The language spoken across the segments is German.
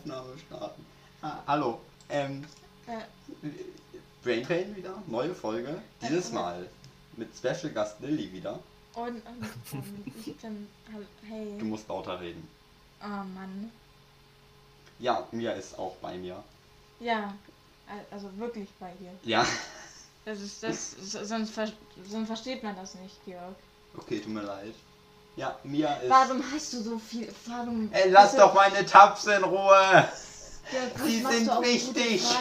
Aufnahme starten. Ah, hallo, ähm, Äh, Brain Pain wieder, neue Folge. Dieses Äh, Mal mit Special Gast Lilly wieder. und, und hall- Hey. Du musst lauter reden. Oh Mann. Ja, Mia ist auch bei mir. Ja. al- Also wirklich bei dir. Ja. Das ist das. Sonst, sonst versteht man das nicht, Georg. Okay, tut mir leid. Ja, Mia ist. Warum hast du so viel. Warum. Ey, lass doch meine Tabs in Ruhe! Die machst sind du wichtig.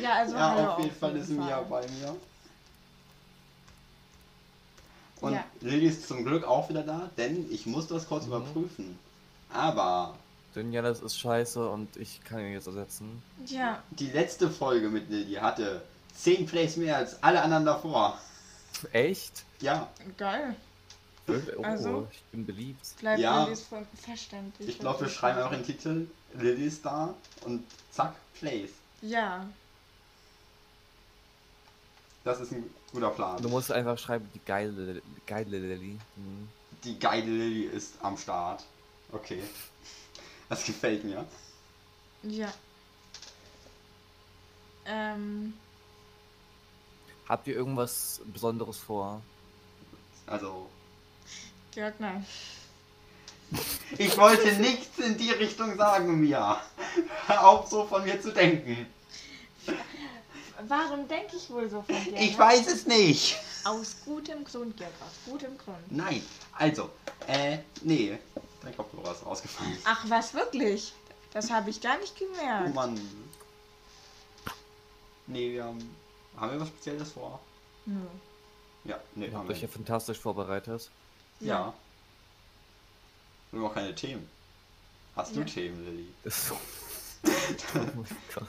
Ja, also Ja, auf jeden Fall ist Mia bei mir. Und Ja. Lilly ist zum Glück auch wieder da, denn ich muss das kurz Mhm. überprüfen. Aber Denn ja, das ist scheiße und ich kann ihn jetzt ersetzen. Ja, die letzte Folge mit Lilly hatte 10 Plays mehr als alle anderen davor. Echt? Ja, geil. Oh, Also? ich bin beliebt. Bleibt Ja. Lillys ver verständlich. ich glaube, wir schreiben einfach den Titel Lilly ist da und zack, Plays. Ja. Das ist ein guter Plan. Du musst einfach schreiben, die geile, geile Lilly. Mhm. Die geile Lilly ist am Start. Okay. Das gefällt mir. Ja. Ähm. Habt ihr irgendwas Besonderes vor? Also, Georg, nein. ich wollte nichts in die Richtung sagen, Mia. Hör auf, so von mir zu denken. Warum denke ich wohl so von dir? Ich ne? weiß es nicht. Aus gutem Grund, Georg, aus gutem Grund. Nein, also, äh, nee. Dein Kopfhörer ist rausgefallen. Ach, was wirklich? Das habe ich gar nicht Oh gemerkt. Mann. Nee, wir haben. Haben wir was Spezielles vor? Nö. Ja, nee, Ihr haben habt wir euch ja nicht. fantastisch vorbereitet. Ja. Wir haben auch keine Themen. Hast du Ja. Themen, Lilly? Das ist so. oh mein Gott.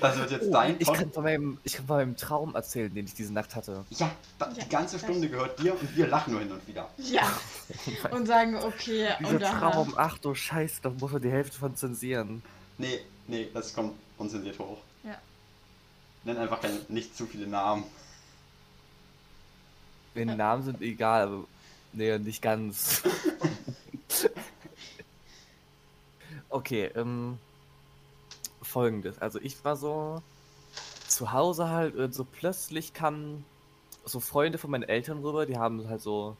Das wird jetzt dein Oh, ich Pod- kann, von meinem, ich kann von meinem Traum erzählen, den ich diese Nacht hatte. Ja, da, Ja, die ganze das- Stunde gehört dir und wir lachen nur hin und wieder. Ja. Und sagen, okay, Dieser und. Traum, ach du Scheiße, da muss man die Hälfte von zensieren. Nee, nee, das kommt unzensiert hoch. Nenn einfach keine, nicht zu viele Namen. Die Namen sind egal, aber nee, nicht ganz. okay, ähm, folgendes. Also ich war so zu Hause halt und so plötzlich kamen so Freunde von meinen Eltern rüber, die haben halt so,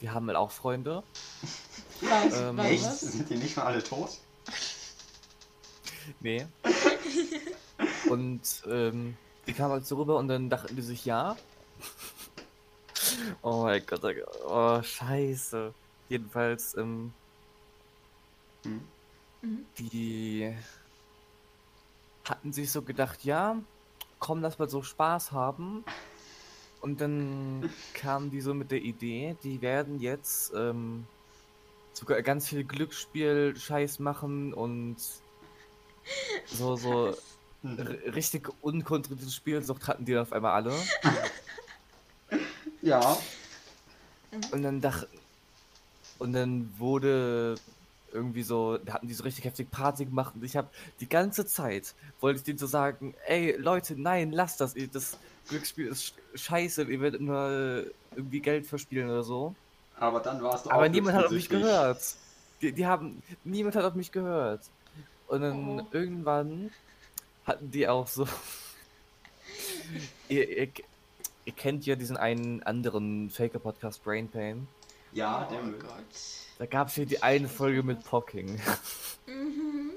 die haben halt auch Freunde. Was, Ähm, Echt? was? Sind die nicht mal alle tot? Nee. Und ähm, die kamen halt so rüber und dann dachten die sich, ja. Oh mein Gott, oh Gott, oh scheiße. Jedenfalls, ähm, Hm. Mhm. die hatten sich so gedacht, ja, komm, lass mal so Spaß haben. Und dann kamen die so mit der Idee, die werden jetzt ähm, sogar ganz viel Glücksspiel-Scheiß machen und so, so Mhm. richtig unkontrollierte Spielsucht hatten die dann auf einmal alle. Ja. Und dann dach und dann wurde irgendwie so, da hatten die so richtig heftig Party gemacht und ich habe die ganze Zeit wollte ich denen so sagen, ey Leute, nein, lasst das, das Glücksspiel ist sch- scheiße, ihr werdet nur irgendwie Geld verspielen oder so. Aber dann warst du Aber auch niemand hat auf mich gehört. Die, die haben, niemand hat auf mich gehört. Und dann Oh. irgendwann hatten die auch so. ihr, ihr, ihr kennt ja diesen einen anderen Faker-Podcast Brain Pain. Ja, der oh Müll. Gott. Da gab es hier die eine Folge mit Pocking. Mhm.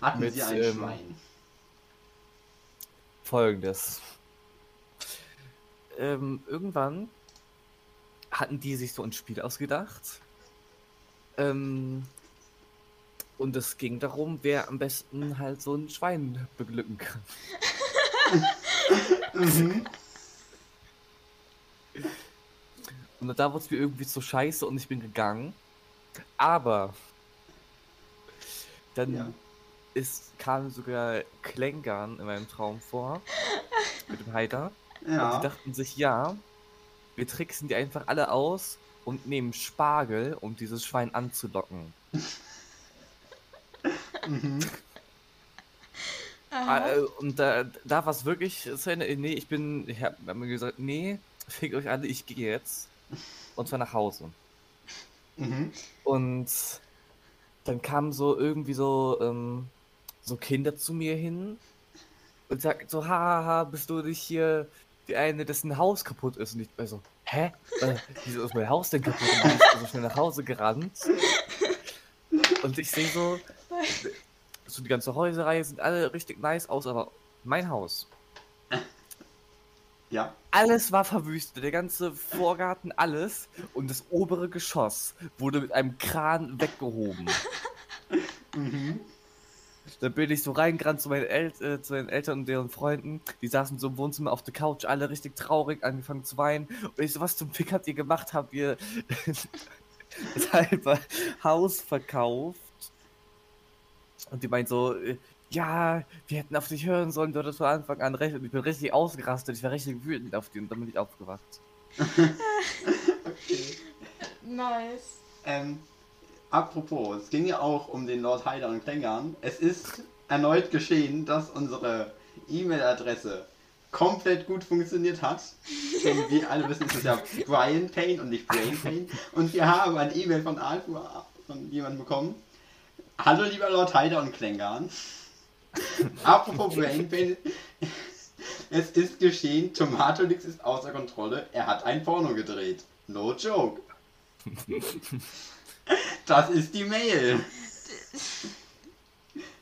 Hatten Mit, sie ein ähm, Schwein. Folgendes. Ähm, irgendwann hatten die sich so ein Spiel ausgedacht. Ähm, und es ging darum, wer am besten halt so ein Schwein beglücken kann. Mhm. Und da wurde es mir irgendwie so scheiße und ich bin gegangen. Aber dann Ja. ist, kam sogar Klängern in meinem Traum vor. Mit dem Heider. Und Ja. die dachten sich, ja, wir tricksen die einfach alle aus und nehmen Spargel, um dieses Schwein anzulocken. Mhm. Aha. Äh, und da, da war es wirklich Ende. Nee, ich bin, ich hab, hab mir gesagt, nee, fickt euch alle, ich gehe jetzt. Und zwar nach Hause. Mhm. Und dann kamen so irgendwie so, ähm, so Kinder zu mir hin und sagten so, haha, bist du nicht hier die eine, dessen Haus kaputt ist? Und ich war so, hä? Äh, wieso ist mein Haus denn kaputt? Und bin ich so schnell nach Hause gerannt. Und ich sehe so, so die ganze Häuserreihe sind alle richtig nice aus, aber mein Haus, Ja. alles war verwüstet, der ganze Vorgarten, alles. Und das obere Geschoss wurde mit einem Kran weggehoben. Mhm. Dann bin ich so reingerannt zu meinen, El äh, zu meinen Eltern und deren Freunden. Die saßen so im Wohnzimmer auf der Couch, alle richtig traurig, angefangen zu weinen. Und ich so, was zum Fick habt ihr gemacht? Habt ihr das halbe Haus verkauft? Und die meinen so, äh, ja, wir hätten auf dich hören sollen, du hattest von Anfang an recht. Und ich bin richtig ausgerastet, ich war richtig wütend auf die und dann bin ich aufgewacht. Okay. Nice. Ähm, apropos, es ging ja auch um den Lord Heider und Klängern. Es ist erneut geschehen, dass unsere E-Mail-Adresse komplett gut funktioniert hat. Denn wir alle wissen, es ist ja Brian Payne und nicht Brain Payne. Und wir haben ein E-Mail von Alpha von jemandem bekommen. Hallo lieber Lord Heider und Klängern. Apropos Brain Pain. Es ist geschehen, Tomatolix ist außer Kontrolle. Er hat ein Porno gedreht. No joke. Das ist die Mail.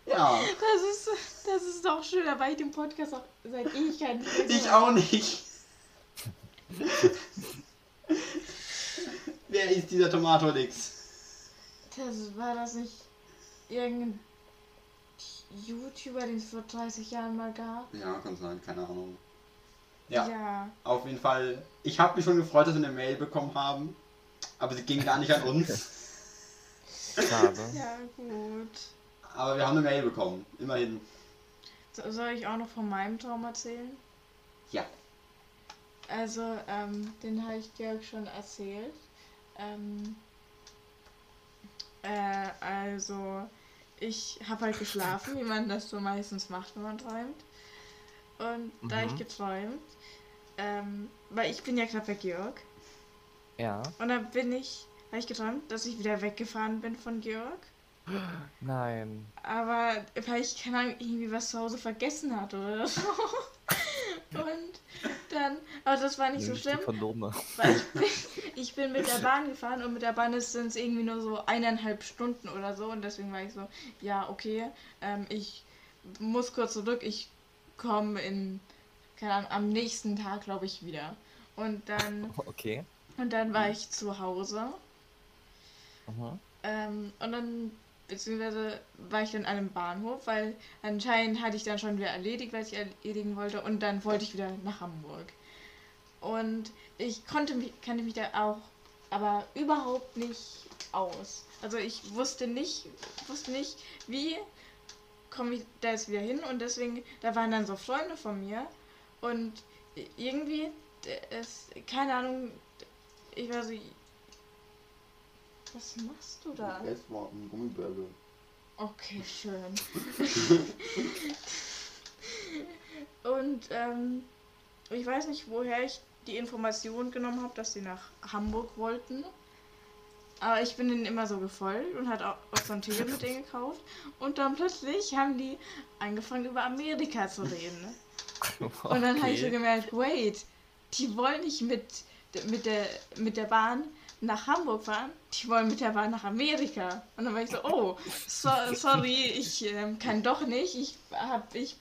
Ja, Das ist, das ist doch schön, da war ich den Podcast auch seit Ewigkeiten. ich auch nicht. Wer ist dieser Tomatolix? Das war das nicht irgendein YouTuber, den es vor 30 Jahren mal gab? Ja, kann sein, keine Ahnung. Ja, Ja. auf jeden Fall. Ich habe mich schon gefreut, dass wir eine Mail bekommen haben. Aber sie ging gar nicht an uns. Schade. Ja, gut. Aber wir haben eine Mail bekommen. Immerhin. So, soll ich auch noch von meinem Traum erzählen? Ja. Also, ähm, den habe ich Georg schon erzählt. Ähm, äh, also, ich habe halt geschlafen, wie man das so meistens macht, wenn man träumt. Und da Mhm. ich geträumt, ähm, weil ich bin ja gerade bei Georg. Ja. Und dann bin ich, habe ich geträumt, dass ich wieder weggefahren bin von Georg. Nein. Aber weil ich keine Ahnung, irgendwie was zu Hause vergessen hatte oder so. Und dann, aber das war nicht so Nämlich die schlimm, Kondome. weil ich bin, ich bin mit der Bahn gefahren und mit der Bahn sind es irgendwie nur so eineinhalb Stunden oder so und deswegen war ich so, ja, okay, ähm, ich muss kurz zurück, ich komme in, keine Ahnung, am nächsten Tag, glaube ich, wieder. Und dann, Okay. und dann war ich zu Hause Mhm. ähm, und dann, beziehungsweise war ich dann an einem Bahnhof, weil anscheinend hatte ich dann schon wieder erledigt, was ich erledigen wollte. Und dann wollte ich wieder nach Hamburg. Und ich konnte mich, kannte mich da auch, aber überhaupt nicht aus. Also ich wusste nicht, wusste nicht, wie komme ich da jetzt wieder hin. Und deswegen, da waren dann so Freunde von mir. Und irgendwie, es, keine Ahnung, ich war so, was machst du da? Es war ein Gummibärle. Okay, schön. Und ähm, ich weiß nicht, woher ich die Information genommen habe, dass sie nach Hamburg wollten. Aber ich bin denen immer so gefolgt und hat auch, auch so ein Ticket mit denen gekauft. Und dann plötzlich haben die angefangen über Amerika zu reden. Und dann habe ich so Okay. gemerkt, wait, die wollen nicht mit, mit, der, mit der Bahn nach Hamburg fahren, die wollen mit der Bahn nach Amerika. Und dann war ich so, oh, so, sorry, ich ähm, kann doch nicht, ich, hab, ich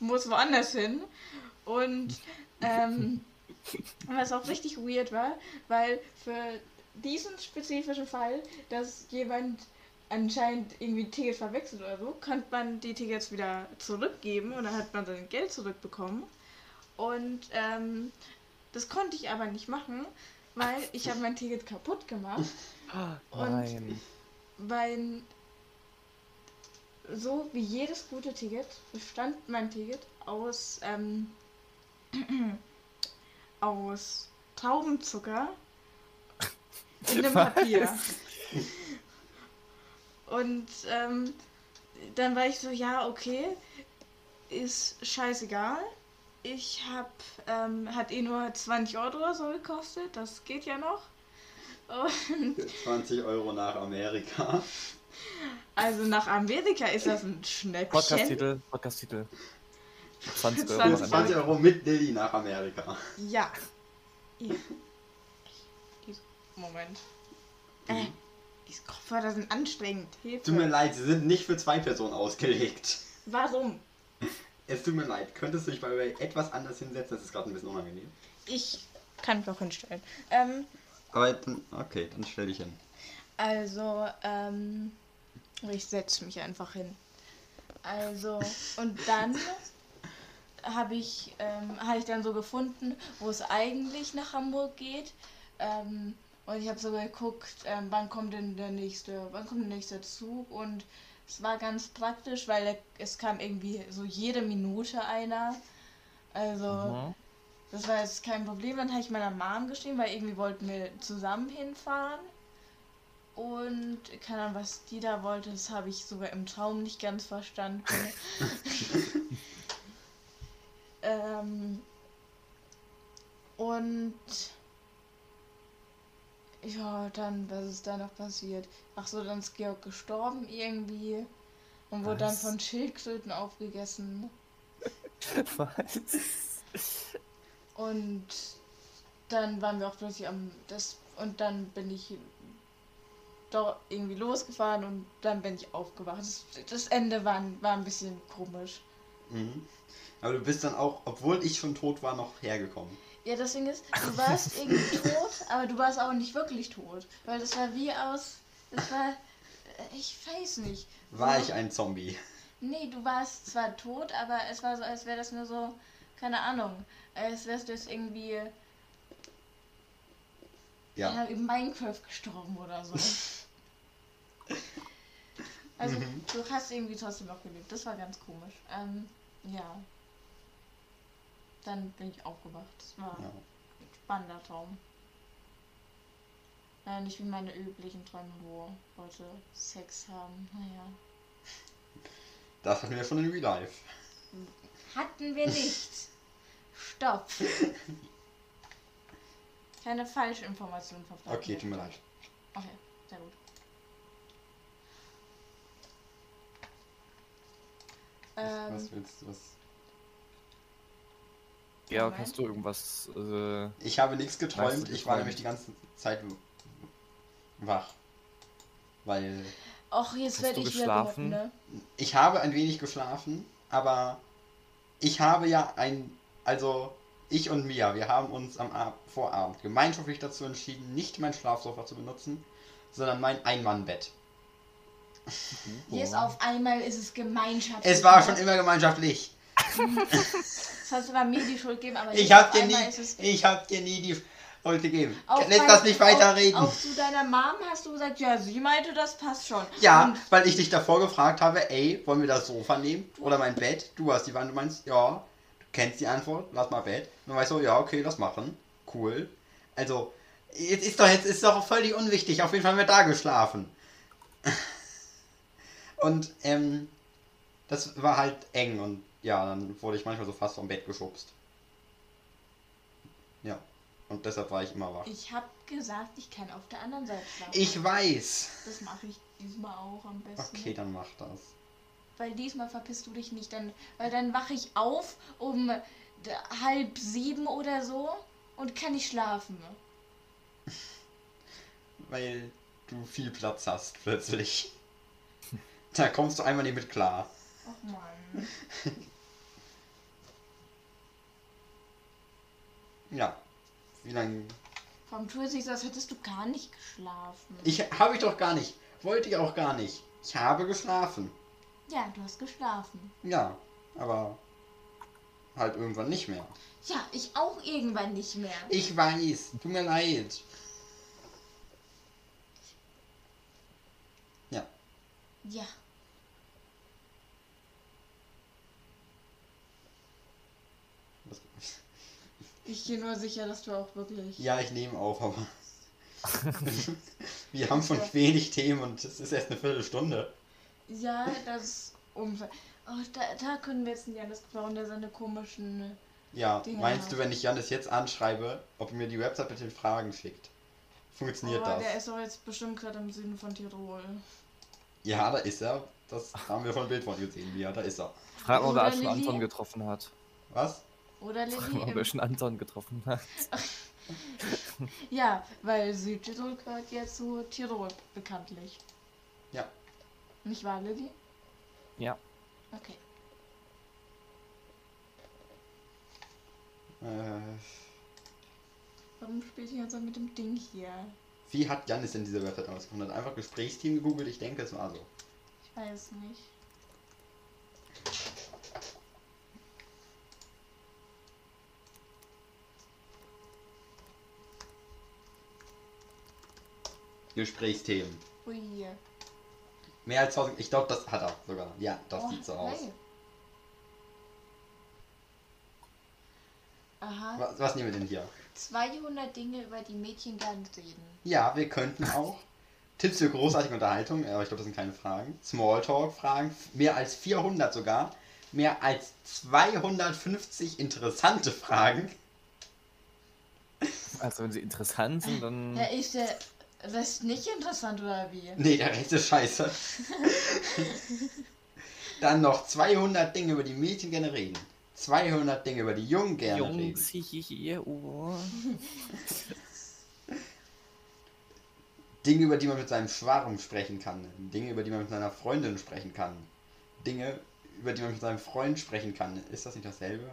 muss woanders hin. Und ähm, was auch richtig weird war, weil für diesen spezifischen Fall, dass jemand anscheinend irgendwie ein Ticket verwechselt oder so, konnte man die Tickets wieder zurückgeben und dann hat man sein Geld zurückbekommen. Und ähm, das konnte ich aber nicht machen, weil ich habe mein Ticket kaputt gemacht, Oh Nein. weil so wie jedes gute Ticket bestand mein Ticket aus ähm, aus Traubenzucker in einem Papier. Und ähm, dann war ich so, ja, okay, ist scheißegal. Ich hab, ähm, hat eh nur 20 Euro oder so gekostet, das geht ja noch. Und 20 Euro nach Amerika. also nach Amerika ist das ein Schnäppchen. Podcast-Titel, Podcast-Titel. 20 Euro. 20 nach 20 Amerika. Euro mit Lilly nach Amerika. Ja. Moment. Äh, diese Kopfhörer sind anstrengend. Hilfe. Tut mir leid, sie sind nicht für zwei Personen ausgelegt. Warum? Es tut mir leid. Könntest du dich bei Ray etwas anders hinsetzen? Das ist gerade ein bisschen unangenehm. Ich kann mich auch hinstellen. Ähm, Aber dann, okay, dann stell dich hin. also, ähm, ich setze mich einfach hin. Also, und dann habe ich, ähm, habe ich dann so gefunden, wo es eigentlich nach Hamburg geht. Ähm, und ich habe so geguckt, ähm, wann kommt denn der nächste, wann kommt der nächste Zug und es war ganz praktisch, weil es kam irgendwie so jede Minute einer. Also, Mhm. das war jetzt kein Problem. Dann habe ich meiner Mom geschrieben, weil irgendwie wollten wir zusammen hinfahren. Und keine Ahnung, was die da wollte, das habe ich sogar im Traum nicht ganz verstanden. ähm, und ja, dann, was ist da noch passiert? Ach so, dann ist Georg gestorben irgendwie und wurde dann Was? von Schildkröten aufgegessen. Was? Und dann waren wir auch plötzlich am das und dann bin ich doch irgendwie losgefahren und dann bin ich aufgewacht. Das, das Ende war, ein- war ein bisschen komisch. Mhm. Aber du bist dann auch, obwohl ich schon tot war, noch hergekommen. Ja, das Ding ist, du warst irgendwie tot, aber du warst auch nicht wirklich tot. Weil das war wie aus. Das war. äh, Ich weiß nicht. War ich ein Zombie? Nee, du warst zwar tot, aber es war so, als wäre das nur so. Keine Ahnung. Als wärst du jetzt irgendwie. Ja. Ja, in Minecraft gestorben oder so. also, Mhm. du hast irgendwie trotzdem noch gelebt. Das war ganz komisch. Ähm, ja. Dann bin ich aufgewacht. Das war ja. ein spannender Traum. Äh, nicht wie meine üblichen Träume, wo Leute Sex haben. Naja. Das hatten wir schon in Real Life. Hatten wir nicht. Stopp. Keine falsche Information verbreiten. Okay, tut mir leid. Okay, sehr gut. Ähm, Was willst du? Was? Georg, Moment. hast du irgendwas? Äh, Ich habe nichts du, geträumt. Ich war geträumt? nämlich die ganze Zeit wach. Weil Och, jetzt Hast werde du ich wieder geschlafen? behaupten, ne? ich habe ein wenig geschlafen, aber ich habe ja ein, also ich und Mia, wir haben uns am Ab Vorabend gemeinschaftlich dazu entschieden, nicht mein Schlafsofa zu benutzen, sondern mein Ein-Mann-Bett. Jetzt auf einmal ist es Gemeinschaft. Es war schon immer gemeinschaftlich. Das hast du bei mir die Schuld gegeben, aber Ich jetzt hab auf dir nie, ich hab dir nie die Schuld gegeben. Lässt bei- das nicht weiterreden. Auch, auch zu deiner Mom hast du gesagt, ja, sie meinte, das passt schon. Ja, Und weil ich dich davor gefragt habe, ey, wollen wir das Sofa nehmen oder mein Bett? Du hast die Wand, du meinst, ja, du kennst die Antwort, lass mal Bett. Und dann weißt du, ja, okay, lass machen. Cool. Also, jetzt ist doch jetzt ist doch völlig unwichtig. Auf jeden Fall haben wir da geschlafen. Und ähm, das war halt eng und ja, dann wurde ich manchmal so fast vom Bett geschubst. Ja. Und deshalb war ich immer wach. ich habe gesagt, ich kann auf der anderen Seite schlafen. Ich weiß. Das mache ich diesmal auch am besten. Okay, dann mach das. Weil diesmal verpisst du dich nicht, dann, weil dann wache ich auf um halb sieben oder so und kann nicht schlafen. Weil du viel Platz hast plötzlich. Da kommst du einmal nicht mit klar. Ach man. Ja. Wie lange? Warum du so, als hättest du gar nicht geschlafen? Ich habe ich doch gar nicht. Wollte ich auch gar nicht. Ich habe geschlafen. Ja, du hast geschlafen. Ja, aber halt irgendwann nicht mehr. Ja, ich auch irgendwann nicht mehr. Ich weiß. Tut mir leid. Ja. Ja. Ich gehe nur sicher, dass du auch wirklich. Ja, ich nehme auf, aber. Wir haben schon wenig Themen und es ist erst eine Viertelstunde. Ja, das ist unfair. Oh, da, da können wir jetzt einen Janis gebrauchen, der seine komischen. Ja, Dinger meinst hat. du, wenn ich Janis jetzt anschreibe, ob er mir die Website mit den Fragen schickt? funktioniert Aber das. der ist doch jetzt bestimmt gerade im Süden von Tirol. Ja, da ist er. Das haben wir von Bild von gesehen. Ja, da ist er. Frag mal, ob er? Anton getroffen hat. Was? Oder Frag Lilly? mal, ob er schon Anton getroffen hat. Ja, weil Südtirol gehört jetzt zu Tirol bekanntlich. Ja. Nicht wahr, Lilly? Ja. Okay. Äh, Warum spielt ihr jetzt so mit dem Ding hier? wie hat Janis denn diese Website ausgefunden? Hat einfach Gesprächsteam gegoogelt? Ich denke, es war so. Ich weiß nicht. Gesprächsthemen. Ui. Mehr als 1000. Ich glaube, das hat er sogar. Ja, das Oh, sieht so aus. hey. Aha. Was, was nehmen wir denn hier? 200 Dinge, über die Mädchen gern reden. Ja, wir könnten auch Tipps für großartige Unterhaltung, aber ich glaube, das sind keine Fragen. Smalltalk-Fragen, mehr als 400 sogar. Mehr als 250 interessante Fragen. Also wenn sie interessant sind, dann. Ja, ist der Rest nicht interessant oder wie? Nee, der Rest ist scheiße. Dann noch 200 Dinge, über die Mädchen gerne reden. 200 Dinge, über die Jungen gerne Jungs, reden. hihihi, oh. Dinge, über die man mit seinem Schwarm sprechen kann. Dinge, über die man mit seiner Freundin sprechen kann. Dinge, über die man mit seinem Freund sprechen kann. Ist das nicht dasselbe?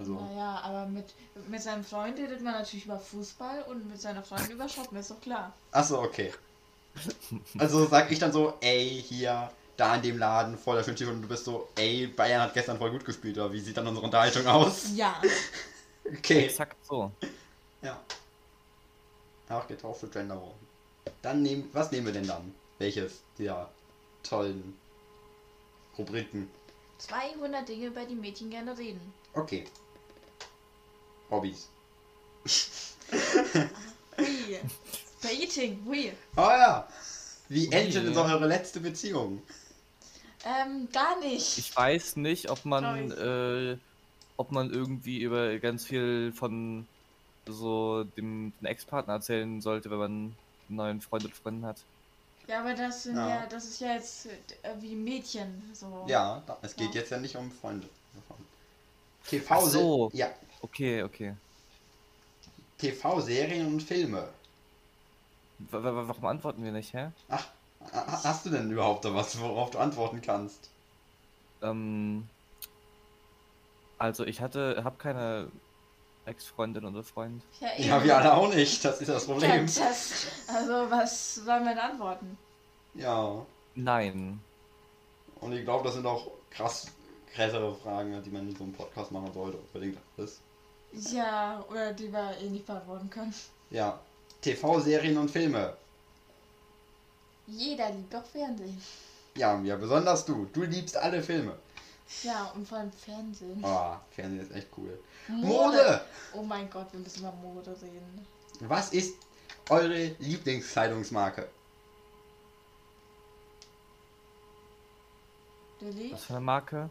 Also, Naja, aber mit, mit seinem Freund redet man natürlich über Fußball und mit seiner Freundin über Shoppen, ist doch klar. achso, okay. Also sag ich dann so, ey, hier, da in dem Laden, voll der schöne und du bist so, ey, Bayern hat gestern voll gut gespielt, oder wie sieht dann unsere Unterhaltung aus? Ja. Okay. Exakt so. Ja. Auch getaufte Genderung. Dann nehmen, was nehmen wir denn dann? Welches dieser tollen Rubriken? 200 Dinge, über die Mädchen gerne reden. Okay. Hobbys. Hui. Dating, hui. Oh ja. Wie endete denn so eure letzte Beziehung? Ähm, gar nicht. Ich weiß nicht, ob man, äh, ob man irgendwie über ganz viel von so dem, dem Ex-Partner erzählen sollte, wenn man einen neuen Freund oder Freundin hat. Ja, aber das sind Ja. ja, das ist ja jetzt äh, wie Mädchen. So. Ja, da- es geht Ja. jetzt ja nicht um Freunde. TV, so. ja, Okay, okay. TV-Serien und Filme. Wa- Warum antworten wir nicht, hä? Ach, ha- hast du denn überhaupt da was, worauf du antworten kannst? Ähm, also ich hatte, hab keine Ex-Freundin oder Freund. Ja, Ja, wir alle auch nicht. Das ist das Ja, Problem. das, also, was sollen wir denn antworten? Ja. Nein. Und ich glaube, das sind auch krass krassere Fragen, die man in so einem Podcast machen sollte. Unbedingt alles. Ja, oder die wir eh nicht beantworten können. Ja. TV-Serien und Filme. Jeder liebt doch Fernsehen. Ja, ja, besonders du. Du liebst alle Filme. Ja, und vor allem Fernsehen. Oh, Fernsehen ist echt cool. Mode. Mode! Oh mein Gott, wir müssen über Mode reden. Was ist eure Lieblingskleidungsmarke? Lilly? Was für eine Marke?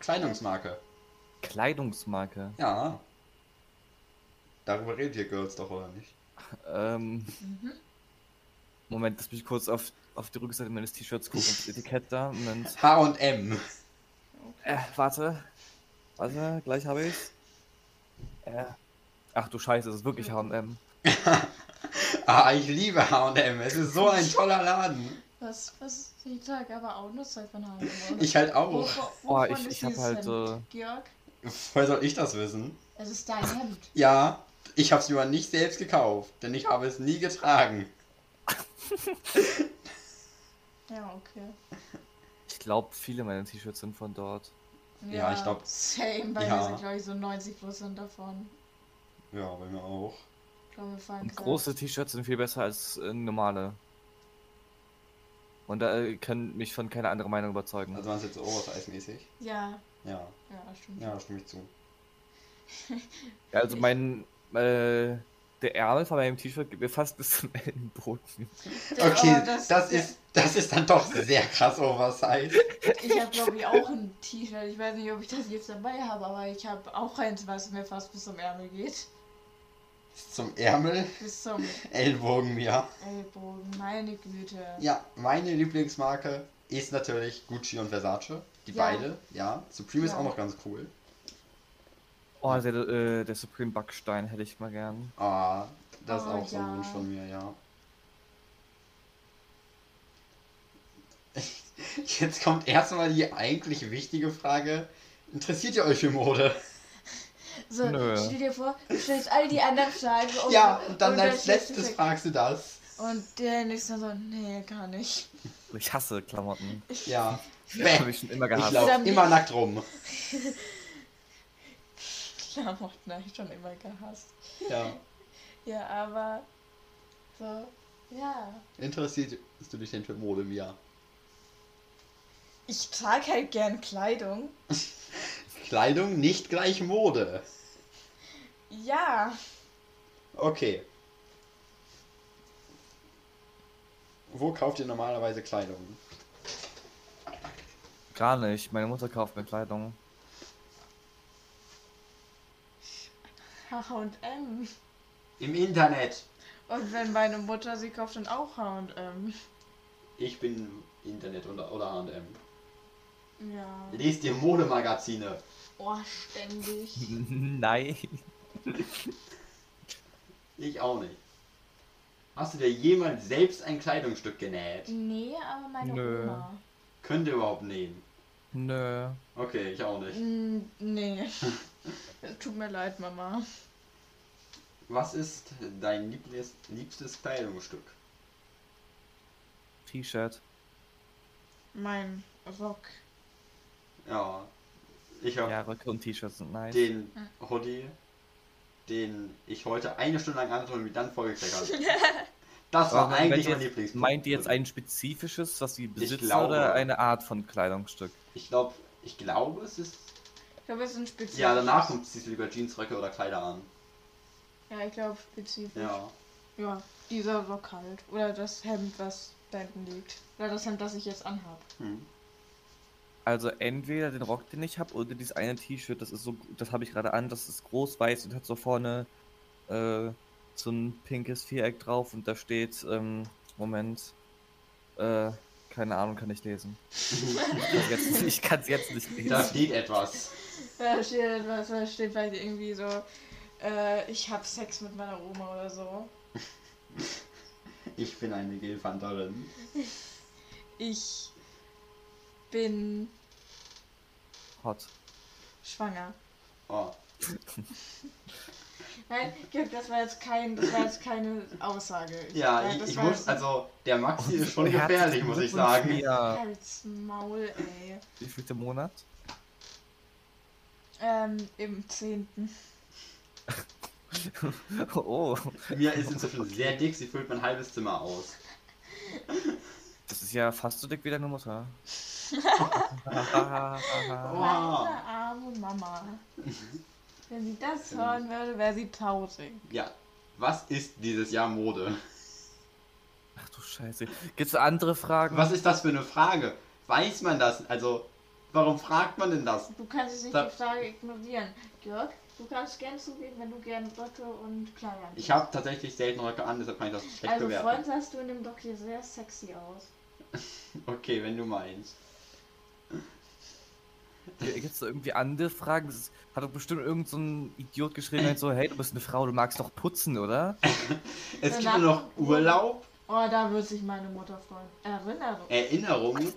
Kleidungsmarke. Kleidungsmarke. Ja. Darüber redet ihr Girls doch, oder nicht? Ähm, Mhm. Moment, lass mich kurz auf, auf die Rückseite meines T-Shirts gucken, das Etikett da. Moment. H&M. Äh, warte. Warte, gleich habe ich's. Äh. Ach du Scheiße, es ist wirklich H&M. Ah, ich liebe H&M. Es ist so ein toller Laden. Was, was, ich trage aber auch nur Zeit von oder? Ich halt auch. Wovon- Oh, wovon ich, ist ich habe halt so... Georg, Woher soll ich das wissen? es ist dein Hemd. Ja, ich habe es mir aber nicht selbst gekauft, denn ich habe es nie getragen. Ja, okay. Ich glaube, viele meiner T-Shirts sind von dort. Ja, ich glaub- Same, bei ja. mir sind, glaube ich, so 90% davon. Ja, bei mir auch. Ich glaube, wir fallen Und große T-Shirts sind viel besser als äh, normale. Und da äh, kann mich von keiner anderen Meinung überzeugen. Also waren es jetzt so Oversize-mäßig? Ja, Ja, ja, stimmt. ja, stimme ich zu. Ja, also mein, äh, der Ärmel von meinem T-Shirt geht mir fast bis zum Ellenbogen. Der- Okay, aber das, der- ist, das ist dann doch sehr krass Oversize. Ich habe, glaube ich, auch ein T-Shirt. Ich weiß nicht, ob ich das jetzt dabei habe, aber ich habe auch eins, was mir fast bis zum Ärmel geht. Bis zum Ärmel, bis zum Ellbogen, ja. Ellbogen. Meine Güte. Ja, meine Lieblingsmarke ist natürlich Gucci und Versace. Die Ja. beide, ja. Supreme ist Ja. auch noch ganz cool. Oh, der, äh, der Supreme Backstein hätte ich mal gern. Ah, das ist Oh, auch so ein ja. Wunsch von mir, ja. Jetzt kommt erstmal die eigentlich wichtige Frage. Interessiert ihr euch für Mode? So, Nö. stell dir vor, du stellst all die anderen Fragen. Und, ja, und dann und als letztes fragst du das. Und der nächste so, nee, gar nicht. Ich hasse Klamotten. Ja. Habe Bäh. ich schon immer Ich gehasst. laufe Dann immer nackt rum. Klamotten habe ich schon immer gehasst. Ja. Ja, aber so, ja. Interessierst du dich denn für Mode, Mia? Ich trage halt gern Kleidung. Kleidung nicht gleich Mode. Ja. Okay. Wo kauft ihr normalerweise Kleidung? Gar nicht. Meine Mutter kauft mir Kleidung. H&M. Im Internet. Und wenn meine Mutter sie kauft, dann auch H&M. Ich bin Internet oder, oder H&M. Ja. Lest ihr Modemagazine? Oh, ständig. Nein. Ich auch nicht. Hast du dir jemals selbst ein Kleidungsstück genäht? Nee, aber meine Nö. Oma. Könnt ihr überhaupt nähen? Nö. Okay, ich auch nicht. Nee. Tut mir leid, Mama. Was ist dein liebstes, liebstes Kleidungsstück? T-Shirt. Mein Rock. Ja, ich habe Ja, Röcke und T-Shirts sind nice. den Hoodie, den ich heute eine Stunde lang anhatte und mich dann vorgekriegt habe. Das war Aber eigentlich mein Lieblingspunkt. Meint ihr jetzt ein spezifisches, was sie besitzen glaube- oder eine Art von Kleidungsstück? Ich glaube, ich glaube, es ist. Ich glaube, es ist ein spezielles. Ja, danach kommt ziehst du lieber Jeansröcke oder Kleider an. Ja, ich glaube spezifisch. Ja. Ja, dieser Rock halt. Oder das Hemd, was da hinten liegt. Oder das Hemd, das ich jetzt anhab. Hm. Also entweder den Rock, den ich habe, oder dieses eine T-Shirt, das ist so, das habe ich gerade an, das ist groß weiß und hat so vorne äh, so ein pinkes Viereck drauf und da steht, ähm, Moment, äh, keine Ahnung, kann ich lesen. ich ich kann's jetzt nicht lesen. Da steht etwas. Da steht da steht vielleicht irgendwie so, äh, ich hab Sex mit meiner Oma oder so. Ich bin eine Gelfanterin. Ich bin Hot. schwanger. Oh. Nein, Georg, das war jetzt kein, das war jetzt keine Aussage. Ja, Nein, ich, ich muss, also der Maxi ist schon gefährlich, muss ich sagen. Mia. Halt's Maul, ey. Wie viel der Monat? Ähm, im zehnten. oh, Mia ist inzwischen sehr dick, sie füllt mein halbes Zimmer aus. das ist ja fast so dick wie deine Mutter. Meine arme Mama. Wenn sie das hören würde, wäre sie traurig. Ja. Was ist dieses Jahr Mode? Ach du Scheiße. Gibt's andere Fragen? Was ist das für eine Frage? Weiß man das? Also, warum fragt man denn das? Du kannst jetzt nicht Da- die Frage ignorieren. Georg, du kannst gern zugeben, wenn du gern Röcke und Kleider. Ich habe tatsächlich selten Röcke an, deshalb kann ich das schlecht Also bewerten. Freund sahst du in dem Doc hier sehr sexy aus. Okay, wenn du meinst. Gibt es da irgendwie andere Fragen? Das hat doch bestimmt irgend so ein Idiot geschrieben, halt so, hey, du bist eine Frau, du magst doch putzen, oder? Es gibt Danach- nur noch Urlaub, Oh, da wird sich meine Mutter freuen. Erinnerung. Erinnerungen,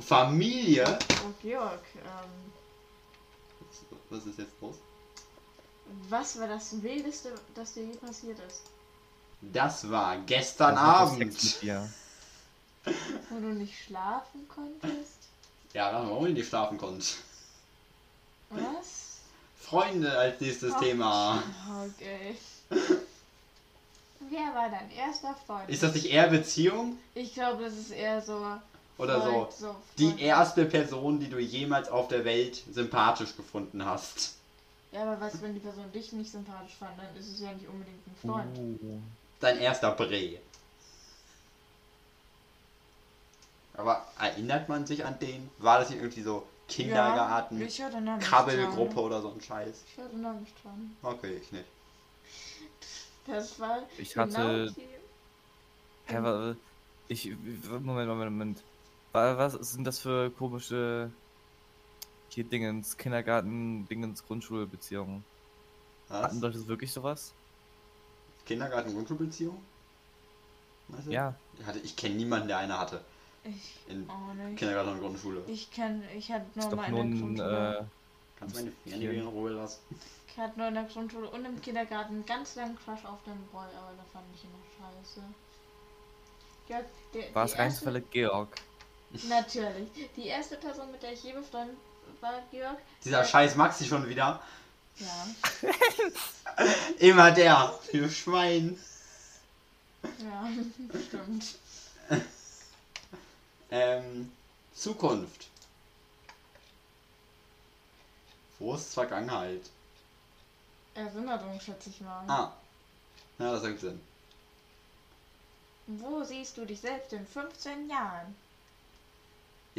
Familie. Oh, Georg, ähm, Was ist jetzt los? was war das Wildeste, das dir je passiert ist? Das war gestern Sex Abend. dir. Wo du nicht schlafen konntest? Ja, warum ich nicht schlafen konnte. Was? Freunde als nächstes Thema. Okay. Wer war dein erster Freund? Ist das nicht eher Beziehung? Ich glaube, das ist eher so. Oder so? So Die erste Person, die du jemals auf der Welt sympathisch gefunden hast. Ja, aber was, wenn die Person dich nicht sympathisch fand, dann ist es ja nicht unbedingt ein Freund. Uh. Dein erster Bre. Aber erinnert man sich an den? War das nicht irgendwie so Kindergarten, Ja, Krabbelgruppe dran. oder so ein Scheiß? Ich erinnere mich dran. Okay, ich nicht. Das war Ich genau hatte. die- Hä, wa- ich. Moment, Moment, Moment. Wa- Was sind das für komische. Hier Dingens, Kindergarten, Dingens, Grundschulbeziehungen? Was? Hatten Leute wirklich sowas? Kindergarten, Grundschulbeziehung? Weißt du? Ja. Ich, hatte- ich kenne niemanden, der eine hatte. Ich In auch nicht. Kindergarten und Grundschule. Ich kenn, ich hatte nur mal nur in der ein. Grundschule. Äh, Kannst du meine Finger in Ruhe lassen? Ich hatte nur in der Grundschule und im Kindergarten einen ganz langen Crush auf den Boy, aber da fand ich ihn noch scheiße. Ja, der, war es rein Georg? Natürlich. Die erste Person, mit der ich je befreundet war, Georg. Dieser scheiß Maxi schon wieder. Ja. Immer der. Du Schwein. Ja, stimmt. Ähm, Zukunft. Wo ist Vergangenheit? Erinnerung, schätze ich mal. Ah. Ja, das ergibt Sinn. Wo siehst du dich selbst in 15 Jahren?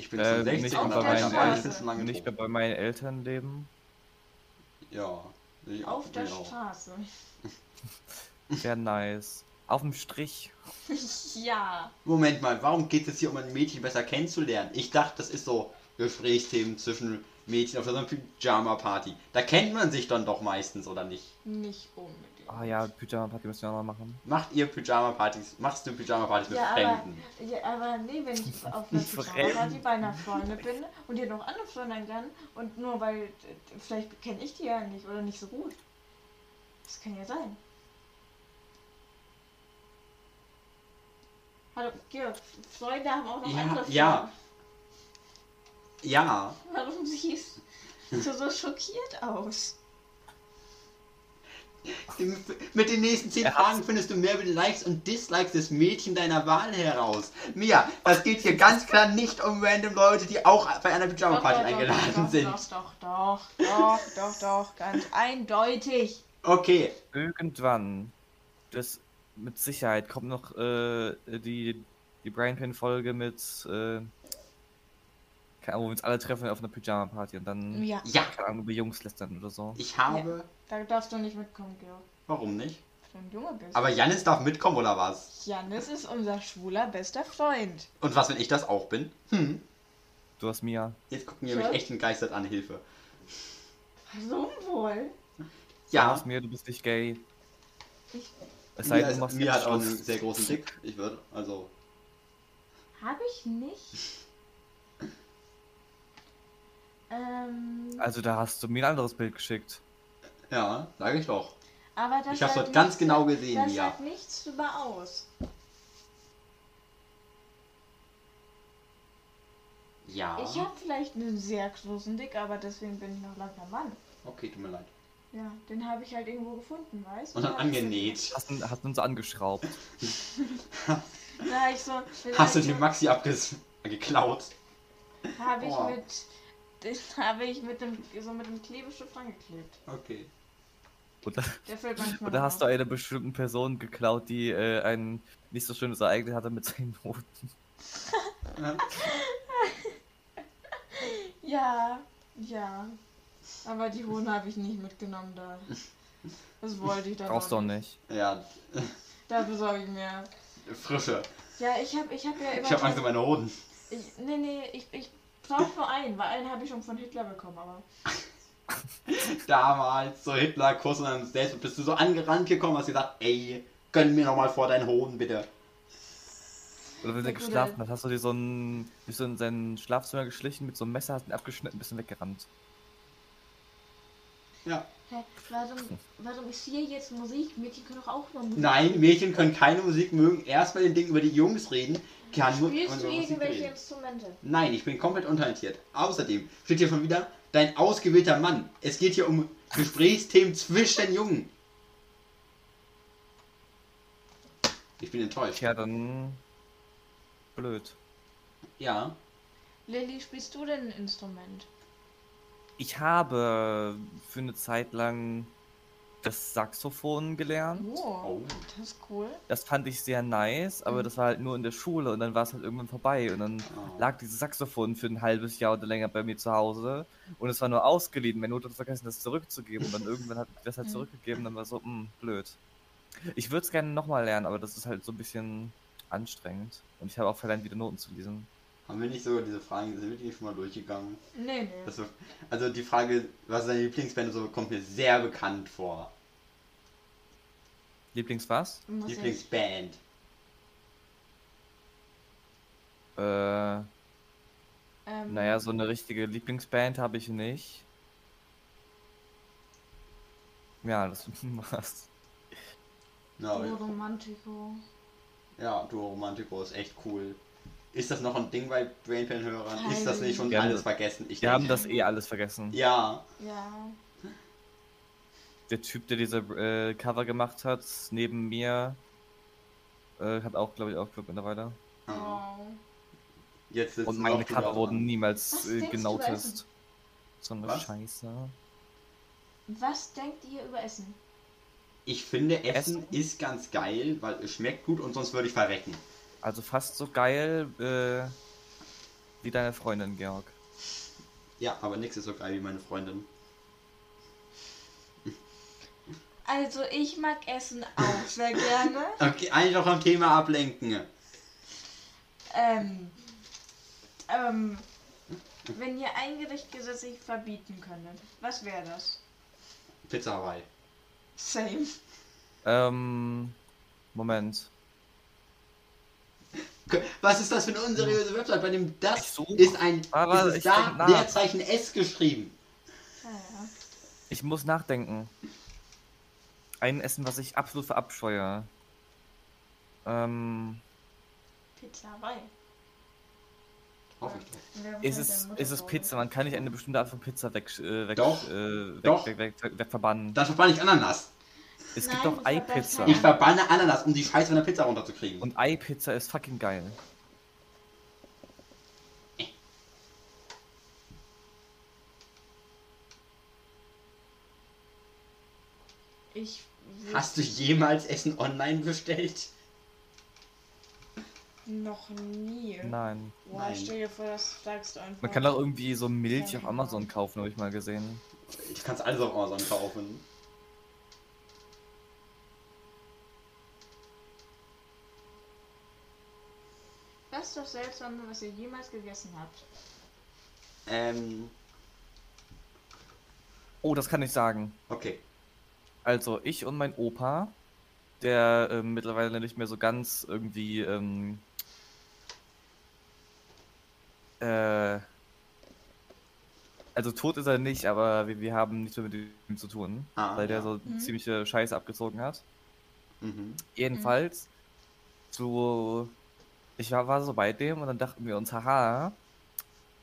Ich bin Äh, schon 60 nicht und bei meinen. Ich Eltern. bin schon lange Nicht mehr bei meinen Eltern leben. Ja. Ich Auf der auch. Straße. Wäre nice. Auf dem Strich. ja. Moment mal, warum geht es hier um ein Mädchen besser kennenzulernen? Ich dachte, das ist so Gesprächsthemen zwischen Mädchen auf so einer Pyjama-Party. Da kennt man sich dann doch meistens, oder nicht? Nicht unbedingt. Ah ja, Pyjama-Party müssen wir auch noch machen. Macht ihr Pyjama-Partys? Machst du Pyjama-Partys mit Ja, aber, Fremden? ja, aber nee, wenn ich auf einer. Pyjama-Party bei einer Freundin bin und ihr noch andere Freunde kann und nur weil, vielleicht kenne ich die ja nicht oder nicht so gut. Das kann ja sein. Hallo, Georg, Freunde haben auch noch Ja, andere Freunde. ja. Ja. Warum siehst du so schockiert aus? Mit den nächsten 10 Er Fragen findest du mehr über die Likes und Dislikes des Mädchen deiner Wahl heraus. Mia, das geht hier ganz klar nicht um random Leute, die auch bei einer Pyjama-Party eingeladen doch, sind. Doch, doch, doch, doch, doch, doch, ganz eindeutig. Okay, Irgendwann, das mit Sicherheit kommt noch äh, die, die Brian Pin Folge mit, äh, keine Ahnung, wo wir uns alle treffen auf einer Pyjama-Party und dann, Ja, ja, keine Ahnung, über Jungs lästern oder so. ich habe. da darfst du nicht mitkommen, Georg. Warum nicht? Wenn du ein Junge bist. Aber Janis darf mitkommen, oder was? Janis ist unser schwuler bester Freund. Und was, wenn ich das auch bin? Hm, Du hast Mia. jetzt gucken Ja. mich echt entgeistert an, Hilfe. Warum wohl? Du Ja, hast Mia, du bist nicht gay. Ich, Es sei Mia, denn, du machst Mia hat auch einen sehr großen Dick. Ich würde, also. hab ich nicht. Ähm, Also da hast du mir ein anderes Bild geschickt. Ja, sage ich doch. aber das Ich hab's sagt dort ganz nichts- genau gesehen, Das Mia. sagt nichts über aus. Ja. Ich habe vielleicht einen sehr großen Dick, aber deswegen bin ich noch lange Mann. Okay, tut mir leid. Ja, den habe ich halt irgendwo gefunden, weißt Und dann angenäht. Hast, du- hast du uns angeschraubt. Da ich so. Hast du die Maxi abges geklaut? Habe ich Oh. mit. Den habe ich mit dem, so mit dem Klebestift angeklebt. Okay. Oder, oder hast du einer bestimmten Person geklaut, die äh, ein nicht so schönes Ereignis hatte mit seinen Noten? Ja, ja. Aber die Hoden habe ich nicht mitgenommen da. Das wollte ich dann Brauchst du auch auch nicht. Ja, Da besorge ich mir. frische. Ja, ich habe ich hab ja immer. Ich habe Angst um meine Hoden. Ich, nee, nee, ich, ich brauche nur einen, weil einen habe ich schon von Hitler bekommen, aber. Damals, so Hitler-Kurs und dann selbst bist du so angerannt gekommen, hast gesagt, ey, gönn mir nochmal vor deinen Hoden, bitte. Oder wenn er geschlafen hat, hast du dir so ein, bist du in sein Schlafzimmer geschlichen mit so einem Messer, hast ihn abgeschnitten, bist du weggerannt. Ja. Hä, warum, warum ist hier jetzt Musik? Mädchen können doch auch nur Musik. Nein, Mädchen können keine Musik mögen. Erst bei den Dingen, über die Jungs reden, kann nur Spielst du irgendwelche reden. Instrumente? Nein, ich bin komplett untalentiert. Außerdem steht hier schon wieder dein ausgewählter Mann. Es geht hier um Gesprächsthemen zwischen Jungen. Ich bin enttäuscht. Tja, dann. Blöd. Ja. Lilly, spielst du denn ein Instrument? Ich habe für eine Zeit lang das Saxophon gelernt. Oh, Oh. das ist cool. Das fand ich sehr nice, aber Mhm. das war halt nur in der Schule und dann war es halt irgendwann vorbei und dann Oh. lag dieses Saxophon für ein halbes Jahr oder länger bei mir zu Hause und es war nur ausgeliehen. Meine Mutter hat vergessen, das zurückzugeben und dann irgendwann hat das halt Mhm. zurückgegeben, dann war so, mh, blöd. Ich würde es gerne nochmal lernen, aber das ist halt so ein bisschen anstrengend. Und ich habe auch verlernt, wieder Noten zu lesen. Haben wir nicht so diese Fragen, sind wir die schon mal durchgegangen? Nee, nee. Das so, also die Frage, was ist deine Lieblingsband, so kommt mir sehr bekannt vor. Lieblings was? Muss Lieblingsband. Äh, ähm, naja, so eine richtige Lieblingsband habe ich nicht. Ja, das war's. Duo Romantico. ja, Duo Romantico ist echt cool. Ist das noch ein Ding bei Brainpan-Hörern? Ist das nicht schon Wir haben alles das- vergessen? Ich Wir haben das eh alles vergessen. Ja, Ja. Der Typ, der diese äh, Cover gemacht hat, neben mir, äh, hat auch, glaube ich, aufgehört mittlerweile. ja. Wow. Jetzt Und meine Cover wurden niemals Was äh, genotest. So eine Was? Scheiße. Was denkt ihr über Essen? Ich finde, Essen Essen? ist ganz geil, weil es schmeckt gut und sonst würde ich verrecken. Also fast so geil äh, wie deine Freundin, Georg. Ja, aber nichts ist so geil wie meine Freundin. Also ich mag Essen auch sehr gerne. Okay, eigentlich noch am Thema ablenken. Ähm, ähm, wenn ihr ein Gericht gesetzlich verbieten könntet, was wäre das? Pizza Hawaii. Same. Ähm, Moment. Was ist das für eine unseriöse Website, bei dem Ich das such. ist ein Aber ist da. Leerzeichen S geschrieben? Ja. Ich muss nachdenken. Ein Essen, was ich absolut verabscheue. Ähm, Pizza Hawaii. Hoffe ich doch. Ist es, ist es? Pizza? Man kann nicht eine bestimmte Art von Pizza weg, äh, weg, Doch, äh, weg, doch. weg, weg, weg, weg verbannen. Dann verbanne ich Ananas. Es Nein, gibt doch Eipizza. Ich verbanne Ananas, um die Scheiße von der Pizza runterzukriegen. Und Eipizza ist fucking geil. Ich Hast du jemals Essen online bestellt? noch nie. Nein. Boah, Nein. stell dir vor, das sagst du einfach. Man kann auch irgendwie so Milch auf Amazon kaufen, habe ich mal gesehen. Du kannst alles auf Amazon kaufen. Was ist das Seltsamste, was ihr jemals gegessen habt? Ähm, Oh, das kann ich sagen. okay. Also, ich und mein Opa, der ähm, mittlerweile nicht mehr so ganz irgendwie, ähm, äh, also tot ist er nicht, aber wir, wir haben nichts mehr mit ihm zu tun, Ah, weil der ja. so Mhm. ziemliche Scheiße abgezogen hat. Mhm. Jedenfalls, so, ich war, war so bei dem und dann dachten wir uns, haha,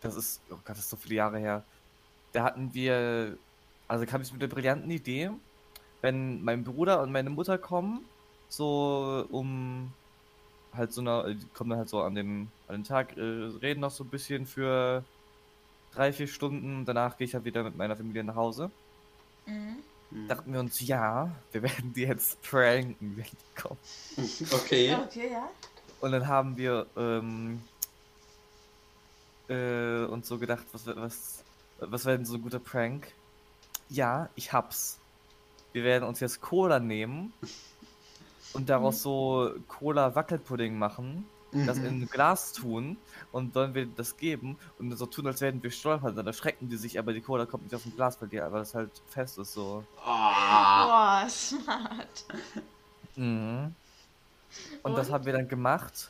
das ist, oh Gott, das ist so viele Jahre her. Da hatten wir, also kam ich mit der brillanten Idee, wenn mein Bruder und meine Mutter kommen, so um halt so eine, die kommen dann halt so an dem, an dem Tag, äh, reden noch so ein bisschen für drei, vier Stunden, danach gehe ich halt wieder mit meiner Familie nach Hause. Mhm. Mhm. Dachten wir uns, ja, wir werden die jetzt pranken, wenn die kommen. Okay. Okay, ja. Und dann haben wir ähm, äh, uns so gedacht, was, was, was wäre denn so ein guter Prank? Ja, ich hab's. Wir werden uns jetzt Cola nehmen und daraus so Cola-Wackelpudding machen, das Mhm. in ein Glas tun und sollen wir das geben und so tun, als werden wir stolpern. Dann erschrecken die sich, aber die Cola kommt nicht aus dem Glas bei dir, weil das halt fest ist so. Ah. Boah, smart. Mhm. Und, das haben wir dann gemacht.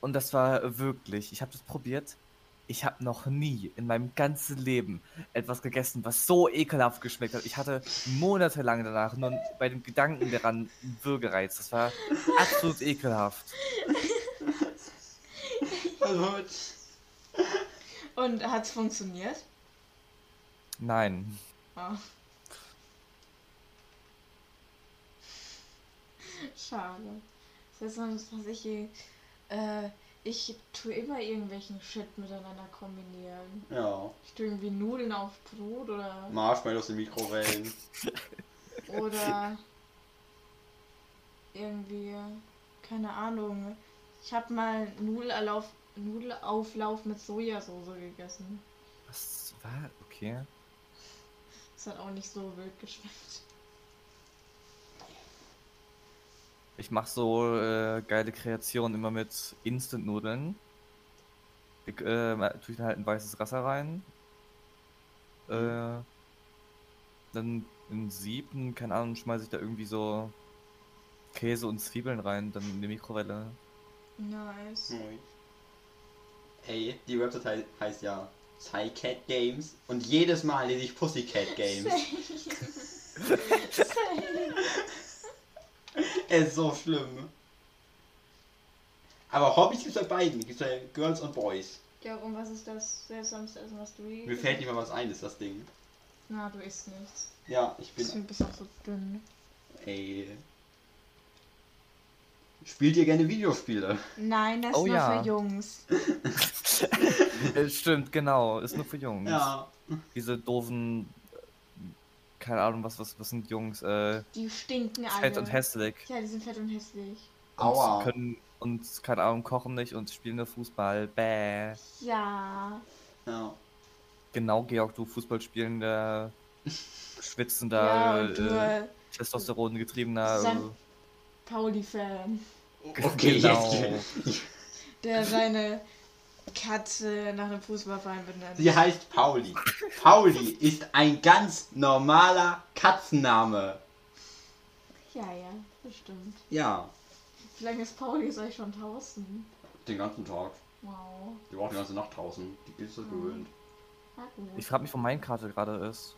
Und das war wirklich, ich habe das probiert. Ich habe noch nie in meinem ganzen Leben etwas gegessen, was so ekelhaft geschmeckt hat. Ich hatte monatelang danach nur bei dem Gedanken daran einen Würgereiz. Das war absolut ekelhaft. Also, Und hat's funktioniert? Nein. Oh. Schade. Das ist sonst, was ich. Äh, ich tue immer irgendwelchen Shit miteinander kombinieren. ja. Ich tue irgendwie Nudeln auf Brot oder. Marshmallows in Mikrowellen. Oder. irgendwie. Keine Ahnung. Ich habe mal Nudelauf, Nudelauflauf mit Sojasauce gegessen. Was war? Okay. Das hat auch nicht so wild geschmeckt. Ich mache so äh, geile Kreationen immer mit Instant-Nudeln. Ich, äh, tue ich dann halt ein weißes Wasser rein. Äh, dann in Sieben, keine Ahnung, schmeiße ich da irgendwie so Käse und Zwiebeln rein, dann in die Mikrowelle. Nice. Moin. Ey, die Website hei- heißt ja Psycat Games und jedes Mal lese ich Pussycat Games. Es ist so schlimm. Aber Hobbys gibt's bei beiden. Gibt's bei Girls und Boys. Ja, und was ist das seltsamste Essen, was du je Mir fällt nicht mal was ein, ist das Ding. Na, du isst nichts. Ja, ich bin. Deswegen bist du auch so dünn. Ey. Spielt ihr gerne Videospiele? Nein, das Oh ist nur ja. für Jungs. Stimmt, genau, ist nur für Jungs. Ja. Diese doofen, keine Ahnung, was, was, was sind Jungs, äh, Die stinken alle. fett und hässlich. Ja, die sind fett und hässlich. Aua. Und können und, keine Ahnung, kochen nicht und spielen nur Fußball. Bäh. Ja. Ja. Genau, Georg, du Fußballspielender, ja, schwitzender, du äh, äh, Testosteron getriebener. San- Pauli-Fan, Okay, Genau. jetzt. der seine Katze nach einem Fußballverein benennt. Sie heißt Pauli. Pauli ist ein ganz normaler Katzenname. Ja, ja, das stimmt. Ja. Wie lange ist Pauli ist euch schon draußen? Den ganzen Tag. Wow. Die war auch die ganze Nacht draußen. Die ist so Mhm. gewöhnt. Ich frage mich, wo mein Karte gerade ist.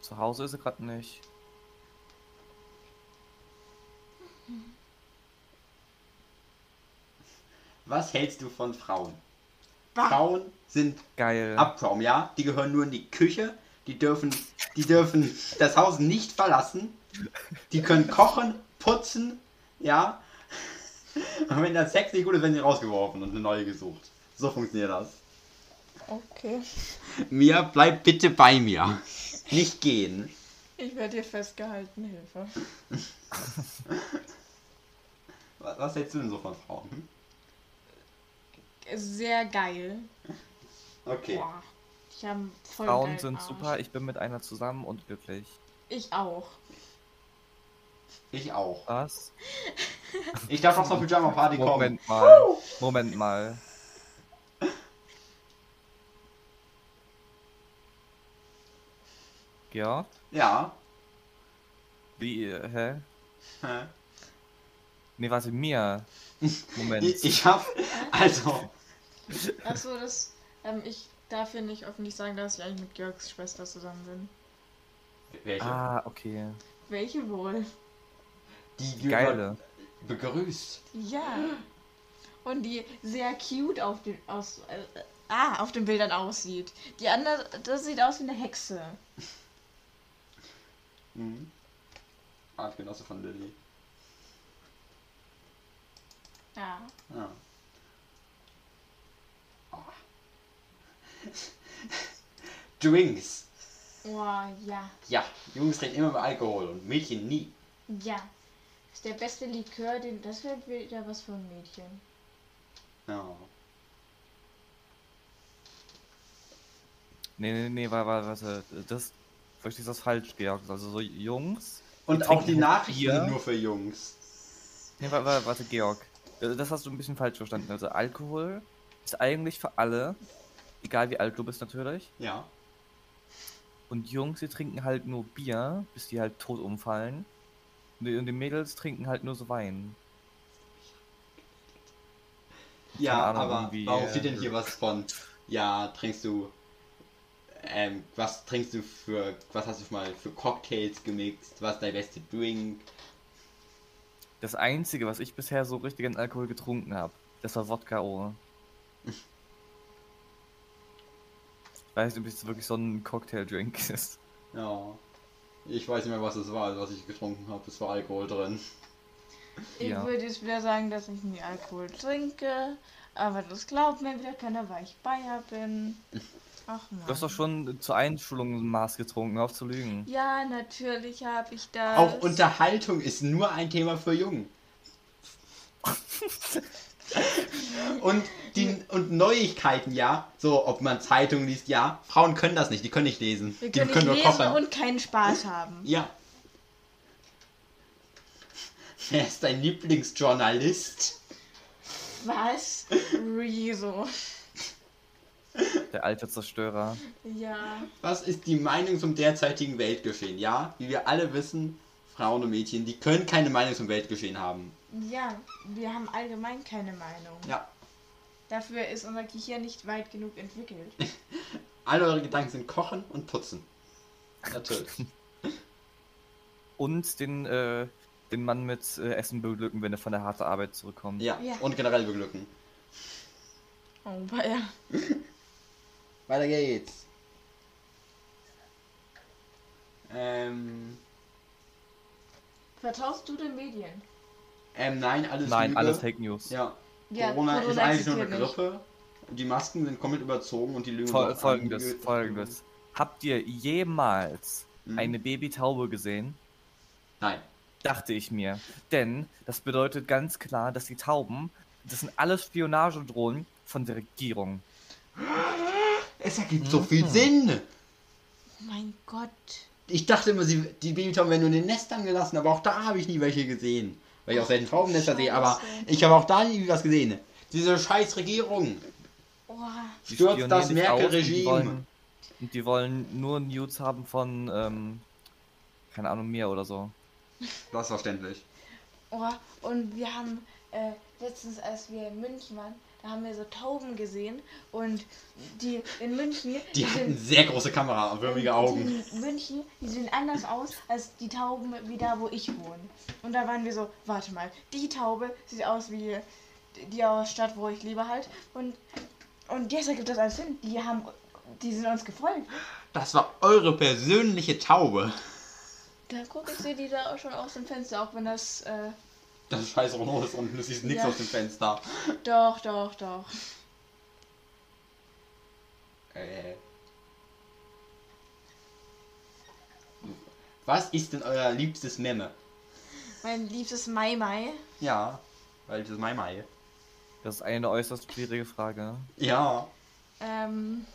Zu Hause ist er gerade nicht. Was hältst du von Frauen? Bah. Frauen sind Geil. Abraum, ja? Die gehören nur in die Küche. Die dürfen, die dürfen das Haus nicht verlassen. Die können kochen, putzen, ja? Und wenn der Sex nicht gut ist, werden sie rausgeworfen und eine neue gesucht. So funktioniert das. Okay. Mia, bleib bitte bei mir. Nicht gehen. Ich werde hier festgehalten, Hilfe. Was, was hältst du denn so von Frauen? Sehr geil. Okay. Boah. Ich habe voll Frauen sind Arsch. super, ich bin mit einer zusammen und glücklich. Ich auch. Ich auch. Was? Ich darf noch zur Pyjama Party kommen. Moment mal. Moment mal. Georg? Ja. Wie, äh, hä? Hä? Nee, warte, mir. Moment. Ich, ich hab. Also. Achso, das. Ähm, ich darf hier nicht öffentlich sagen, dass ich eigentlich mit Georgs Schwester zusammen bin. Welche? Ah, okay. Welche wohl? Die, die Geile. Begrüßt. Ja. Und die sehr cute auf den aus äh, ah, auf den Bildern aussieht. Die andere, das sieht aus wie eine Hexe. Mhm. Artgenosse von Lilly. Ja. Ja. Oh. Drinks. Oh, ja. Ja, Jungs trinken immer mehr Alkohol und Mädchen nie. Ja. Ist der beste Likör, den das wäre wieder was für ein Mädchen. Ja. Nee, nee, nee, warte, warte, warte. Das verstehst du das falsch, Georg. Also so Jungs. Und Die auch die Nachrichten nur für Jungs. Nee, warte, warte, warte, Georg. Äh, Das hast du ein bisschen falsch verstanden. Also Alkohol ist eigentlich für alle, egal wie alt du bist natürlich. Ja. Und Jungs, die trinken halt nur Bier, bis die halt tot umfallen. Und die, und die Mädels trinken halt nur so Wein. Ja, Ahnung, aber warum äh, steht denn hier was von? Ja, trinkst du. Ähm, was trinkst du für. Was hast du schon mal für Cocktails gemixt? Was ist dein bester Drink? Das einzige, was ich bisher so richtig an Alkohol getrunken habe, das war Wodka O. Ich weiß nicht, ob es wirklich so ein Cocktail-Drink ist. Ja. Ich weiß nicht mehr, was es war, was ich getrunken habe. Es war Alkohol drin. Ich Ja. würde jetzt wieder sagen, dass ich nie Alkohol trinke, aber das glaubt mir wieder keiner, weil ich Bayer bin. Ach man. Du hast doch schon zur Einschulung ein Maß getrunken, auf zu lügen. Ja, natürlich habe ich das. Auch Unterhaltung ist nur ein Thema für Jungen. und, die, und Neuigkeiten, ja. So, ob man Zeitungen liest, ja. Frauen können das nicht, die können nicht lesen. Wir die können nicht nur lesen kochen. und keinen Spaß haben. Ja. Wer ist dein Lieblingsjournalist? Was? Rezo. Der alte Zerstörer. Ja. Was ist die Meinung zum derzeitigen Weltgeschehen? Ja, wie wir alle wissen, Frauen und Mädchen, die können keine Meinung zum Weltgeschehen haben. Ja, wir haben allgemein keine Meinung. Ja, Dafür ist unser Gehirn nicht weit genug entwickelt. alle eure Gedanken sind kochen und putzen. Natürlich. Und den, äh, den Mann mit äh, Essen beglücken, wenn er von der harten Arbeit zurückkommt. Ja, Ja. und generell beglücken. Oh, ja. Weiter geht's. Ähm, Vertraust du den Medien? ähm, nein, alles Nein, Lüge. alles Fake News. Ja, Ja, Corona, ist eigentlich nur eine existiert nicht. Grippe. Die Masken sind komplett überzogen und die Lügen Fol sind folgendes, ange- folgendes. Habt ihr jemals Mhm. eine Babytaube gesehen? Nein. Dachte ich mir. Denn das bedeutet ganz klar, dass die Tauben, das sind alles Spionagedrohnen von der Regierung. Es ergibt so viel Sinn. Oh mein Gott. Ich dachte immer, sie, die Babytauben werden nur in den Nestern gelassen, aber auch da habe ich nie welche gesehen. Weil ich auch selten Taubennester sehe, aber ich habe auch da nie was gesehen. Diese scheiß Regierung. Oh, Stürzt das Merkel-Regime. Und die wollen nur News haben von, ähm, keine Ahnung, mir oder so. Das ist verständlich. oh. Und wir haben äh, letztens, als wir in München waren, da haben wir so Tauben gesehen. Und die in München, Die hatten sehr große Kamera und würmige Augen. Die in München, die sehen anders aus als die Tauben wie da, wo ich wohne. Und da waren wir so, warte mal, die Taube sieht aus wie die aus Stadt, wo ich lebe halt. Und, und jetzt ergibt das alles Sinn. Die haben, die sind uns gefolgt. Das war eure persönliche Taube. Da guck ich sehe die da auch schon aus dem Fenster, auch wenn das, äh, Das scheiß Renault ist unten, du siehst nichts Ja. aus dem Fenster. doch, doch, doch. Äh. Was ist denn euer liebstes Memme? Mein liebstes Mai Mai. Ja, weil das ist Mai Mai. Das ist eine äußerst schwierige Frage. Ja. Ähm,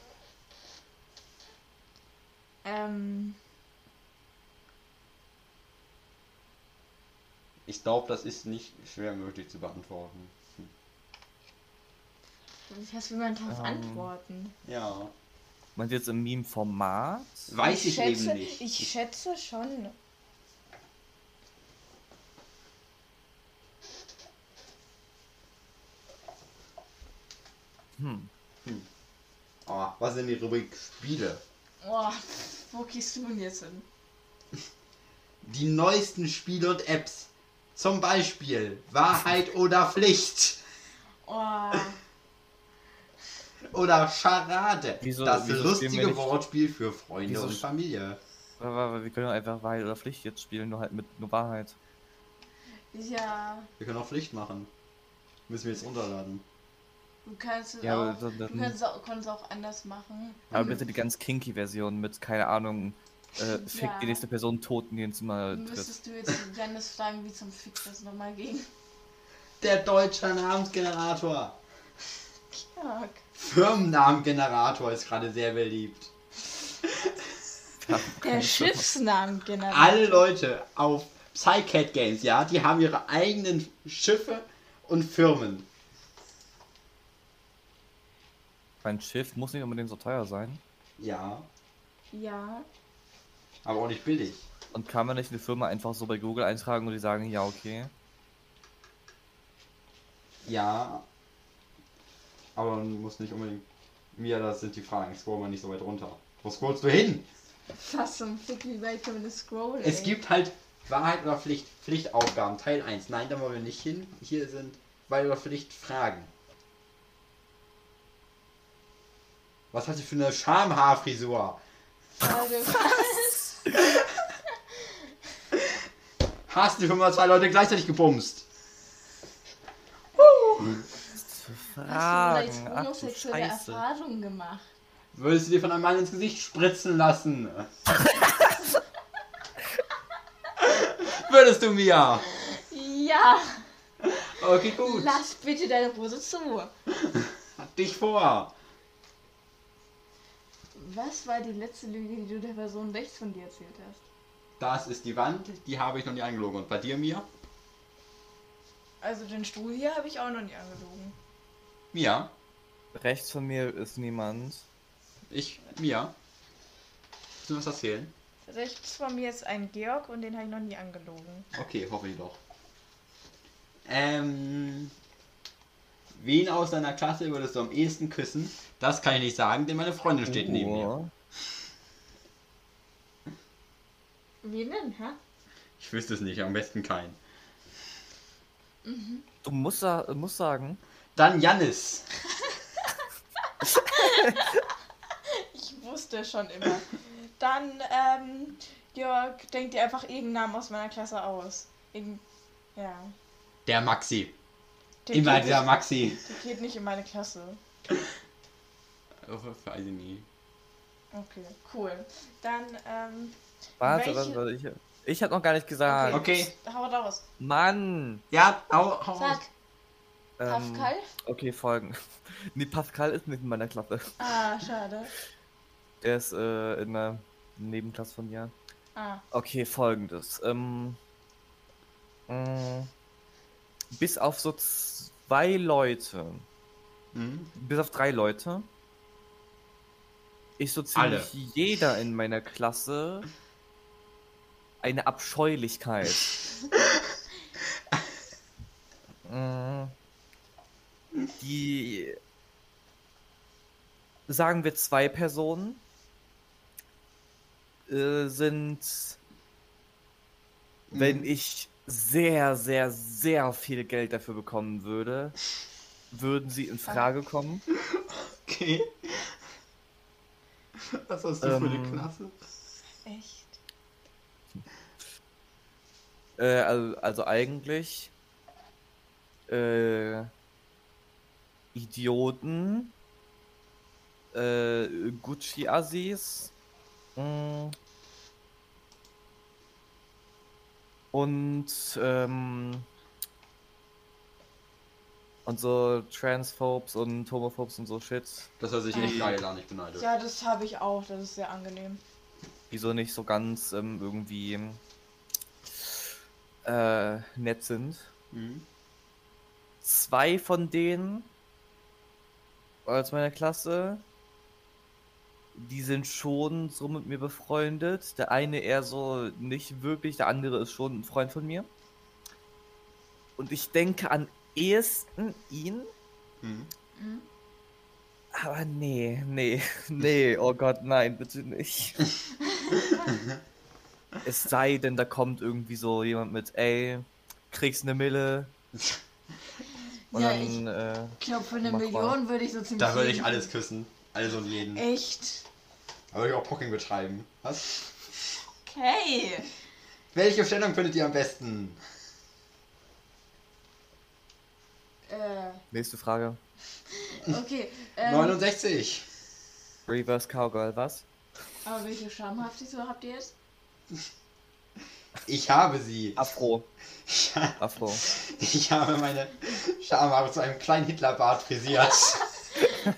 ähm, Ich glaube, das ist nicht schwer möglich zu beantworten. was will man darauf Ähm. antworten? Ja. Ihr jetzt im Meme-Format? Weiß ich, schätze, eben nicht. Ich schätze schon. Hm. Oh, was denn die Rubrik Spiele? Oh, wo gehst du denn jetzt hin? Die neuesten Spiele und Apps. Zum Beispiel Wahrheit oder Pflicht. Oh, Oder Charade. Wieso- das wieso lustige Wortspiel für Freunde Wieso und Familie. Aber wir können einfach Wahrheit oder Pflicht jetzt spielen, nur halt mit nur Wahrheit. ja, Wir können auch Pflicht machen. Müssen wir jetzt runterladen. du kannst es Ja, auch, aber du dann, kannst es auch, kannst es auch anders machen. aber bitte die ganz kinky Version mit, keine Ahnung, äh, fick Ja. die nächste Person tot in ins Zimmer Dann tritt. müsstest du jetzt Janis fragen, wie zum Fick das nochmal ging. Der deutsche Namensgenerator. Ja, Firmennamengenerator ist gerade sehr beliebt. der Schiffsnamen generell. Alle Leute auf Psycat Games, ja, die haben ihre eigenen Schiffe und Firmen. Ein Schiff muss nicht unbedingt so teuer sein. Ja, Ja, aber auch nicht billig. Und kann man nicht eine Firma einfach so bei Google eintragen und die sagen, ja, okay. Ja, aber man muss nicht unbedingt. Mir, das sind die Fragen. Scroll mal nicht so weit runter. Wo scrollst du hin? was zum Fick, wie weit können wir das scrollen? Es gibt halt Wahrheit oder Pflicht. Pflichtaufgaben, Teil 1. Nein, da wollen wir nicht hin. Hier sind Wahrheit oder Pflicht Fragen. Was hast du für eine Schamhaarfrisur? Frage, was? Hast du schon mal zwei Leute gleichzeitig gebumst? Hast du Fragen. vielleicht Ach du homosexuelle Scheiße. Erfahrungen gemacht? Würdest du dir von einem Mann ins Gesicht spritzen lassen? Würdest du mir? Ja, Okay, gut. lass bitte deine Hose zu. Hat dich vor. Was war die letzte Lüge, die du der Person rechts von dir erzählt hast? Das ist die Wand, die habe ich noch nie angelogen. Und bei dir, mir? Also den Stuhl hier habe ich auch noch nie angelogen. Mia? Rechts von mir ist niemand. Ich? Mia? Willst du was erzählen? Rechts von mir ist ein Georg und den habe ich noch nie angelogen. Okay, hoffe ich doch. Ähm. Wen aus deiner Klasse würdest du am ehesten küssen? Das kann ich nicht sagen, denn meine Freundin steht neben mir. Oh. Wen denn, hä? Ich wüsste es nicht, am besten keinen. Du musst, musst sagen. Dann Jannis. Ich wusste schon immer. Dann, ähm, Georg, denk dir einfach irgendeinen Namen aus meiner Klasse aus. Irgend ja. Der Maxi. Der Immer dieser nicht, Maxi. Der geht nicht in meine Klasse. Weiß ich nie. Okay, cool. Dann, ähm, Warte, Welche- warte, warte. Ich, ich hab noch gar nicht gesagt. Okay. hau raus. Mann! Ja, hau, hau Sag, raus. Ähm, Pascal? Okay, folgen. Nee, Pascal ist nicht in meiner Klasse. Ah, schade. Der ist äh, in einer Nebenklasse von mir. Ah, Okay, folgendes. Ähm, mh, bis auf so zwei Leute, Mhm. bis auf drei Leute, ist so ziemlich Alle. jeder in meiner Klasse eine Abscheulichkeit. Mm, Die sagen wir zwei Personen äh, sind, wenn Mhm. ich sehr, sehr, sehr viel Geld dafür bekommen würde, würden sie in Frage kommen. Okay. Was hast du für eine Ähm, Klasse? echt? Äh, also, also eigentlich äh, Idioten, äh, Gucci-Assis mm, und ähm, und so Transphobes und Homophobes und so Shit. Das hört sich echt geil an, ich beneide. Ja, das habe ich auch. Das ist sehr angenehm. die so nicht so ganz ähm, irgendwie äh, nett sind. Mhm. Zwei von denen aus meiner Klasse, die sind schon so mit mir befreundet. Der eine eher so nicht wirklich, der andere ist schon ein Freund von mir. Und ich denke an ehesten ihn, Mhm. Mhm. aber nee, nee, nee, oh Gott, nein, bitte nicht. es sei denn, da kommt irgendwie so jemand mit, ey, kriegst eine Mille. Und Ja, dann, äh, Ich glaube, für eine mal. Million würde ich so ziemlich. Da würde ich alles küssen. Alles und jeden. Echt? Da würde ich auch Pocking betreiben. Was? Okay. Welche Stellung findet ihr am besten? Äh, nächste Frage. okay. Ähm, 69. Reverse Cowgirl, was? aber welche Schamhaftigkeit habt ihr jetzt? Ich habe sie. Afro. Ja, Afro. ich habe meine Schamhaare zu einem kleinen Hitlerbart frisiert.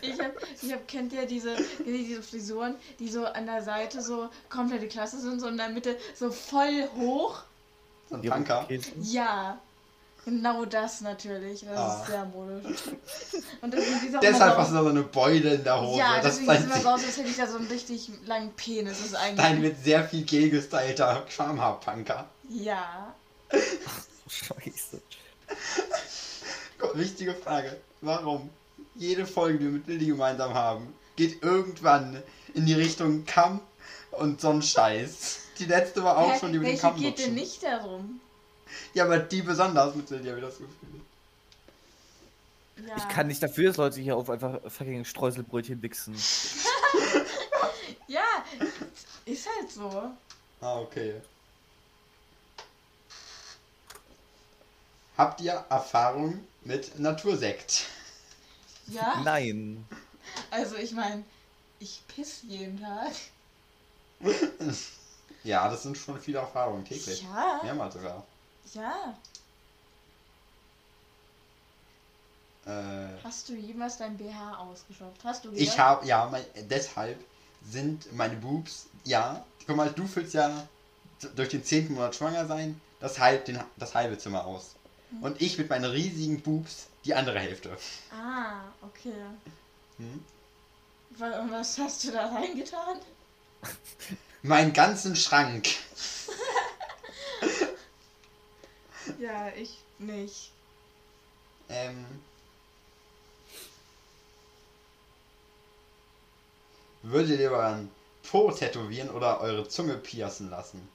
Ich hab, ich hab, kennt ihr diese, diese Frisuren, die so an der Seite so komplette Klasse sind, so in der Mitte so voll hoch? So ein. Rotkäse. Ja. Genau das natürlich. Das Ah. ist sehr modisch. Und es Deshalb hast du da so eine Beule in der. Hose. Ja, das ist deswegen sieht es immer so aus, als hätte ich da so einen richtig langen Penis. Das ist eigentlich. dein mit sehr viel Gel gestylter Schamhaarpunker. Ja. Scheiße. Gott, Wichtige Frage. Warum? Jede Folge, die wir mit Lilly gemeinsam haben, geht irgendwann in die Richtung Kamm und so ein Scheiß. Die letzte war auch Hä, schon die mit dem welche Kamm. geht denn nicht darum? Ja, aber die besonders mit habe ich das Gefühl. Ja. Ich kann nicht dafür, dass Leute hier auf einfach fucking Streuselbrötchen wichsen. Ja, ist halt so. Ah, okay. Habt ihr Erfahrung mit Natursekt? Ja. Nein. Also ich meine, ich piss jeden Tag. Ja, das sind schon viele Erfahrungen täglich. Ja. Mehrmals sogar. Ja. Äh, Hast du jemals dein BH ausgeschöpft? Hast du ich habe, ja, mein, deshalb sind meine Boobs, ja, guck mal, du füllst ja durch den zehnten Monat schwanger sein, das, halb, den, das halbe Zimmer aus. und ich mit meinen riesigen Boobs die andere Hälfte. Ah, okay. Hm? Und was hast du da reingetan? Meinen ganzen Schrank. Ja, ich nicht. Ähm, würdet ihr lieber ein Po tätowieren oder eure Zunge piercen lassen?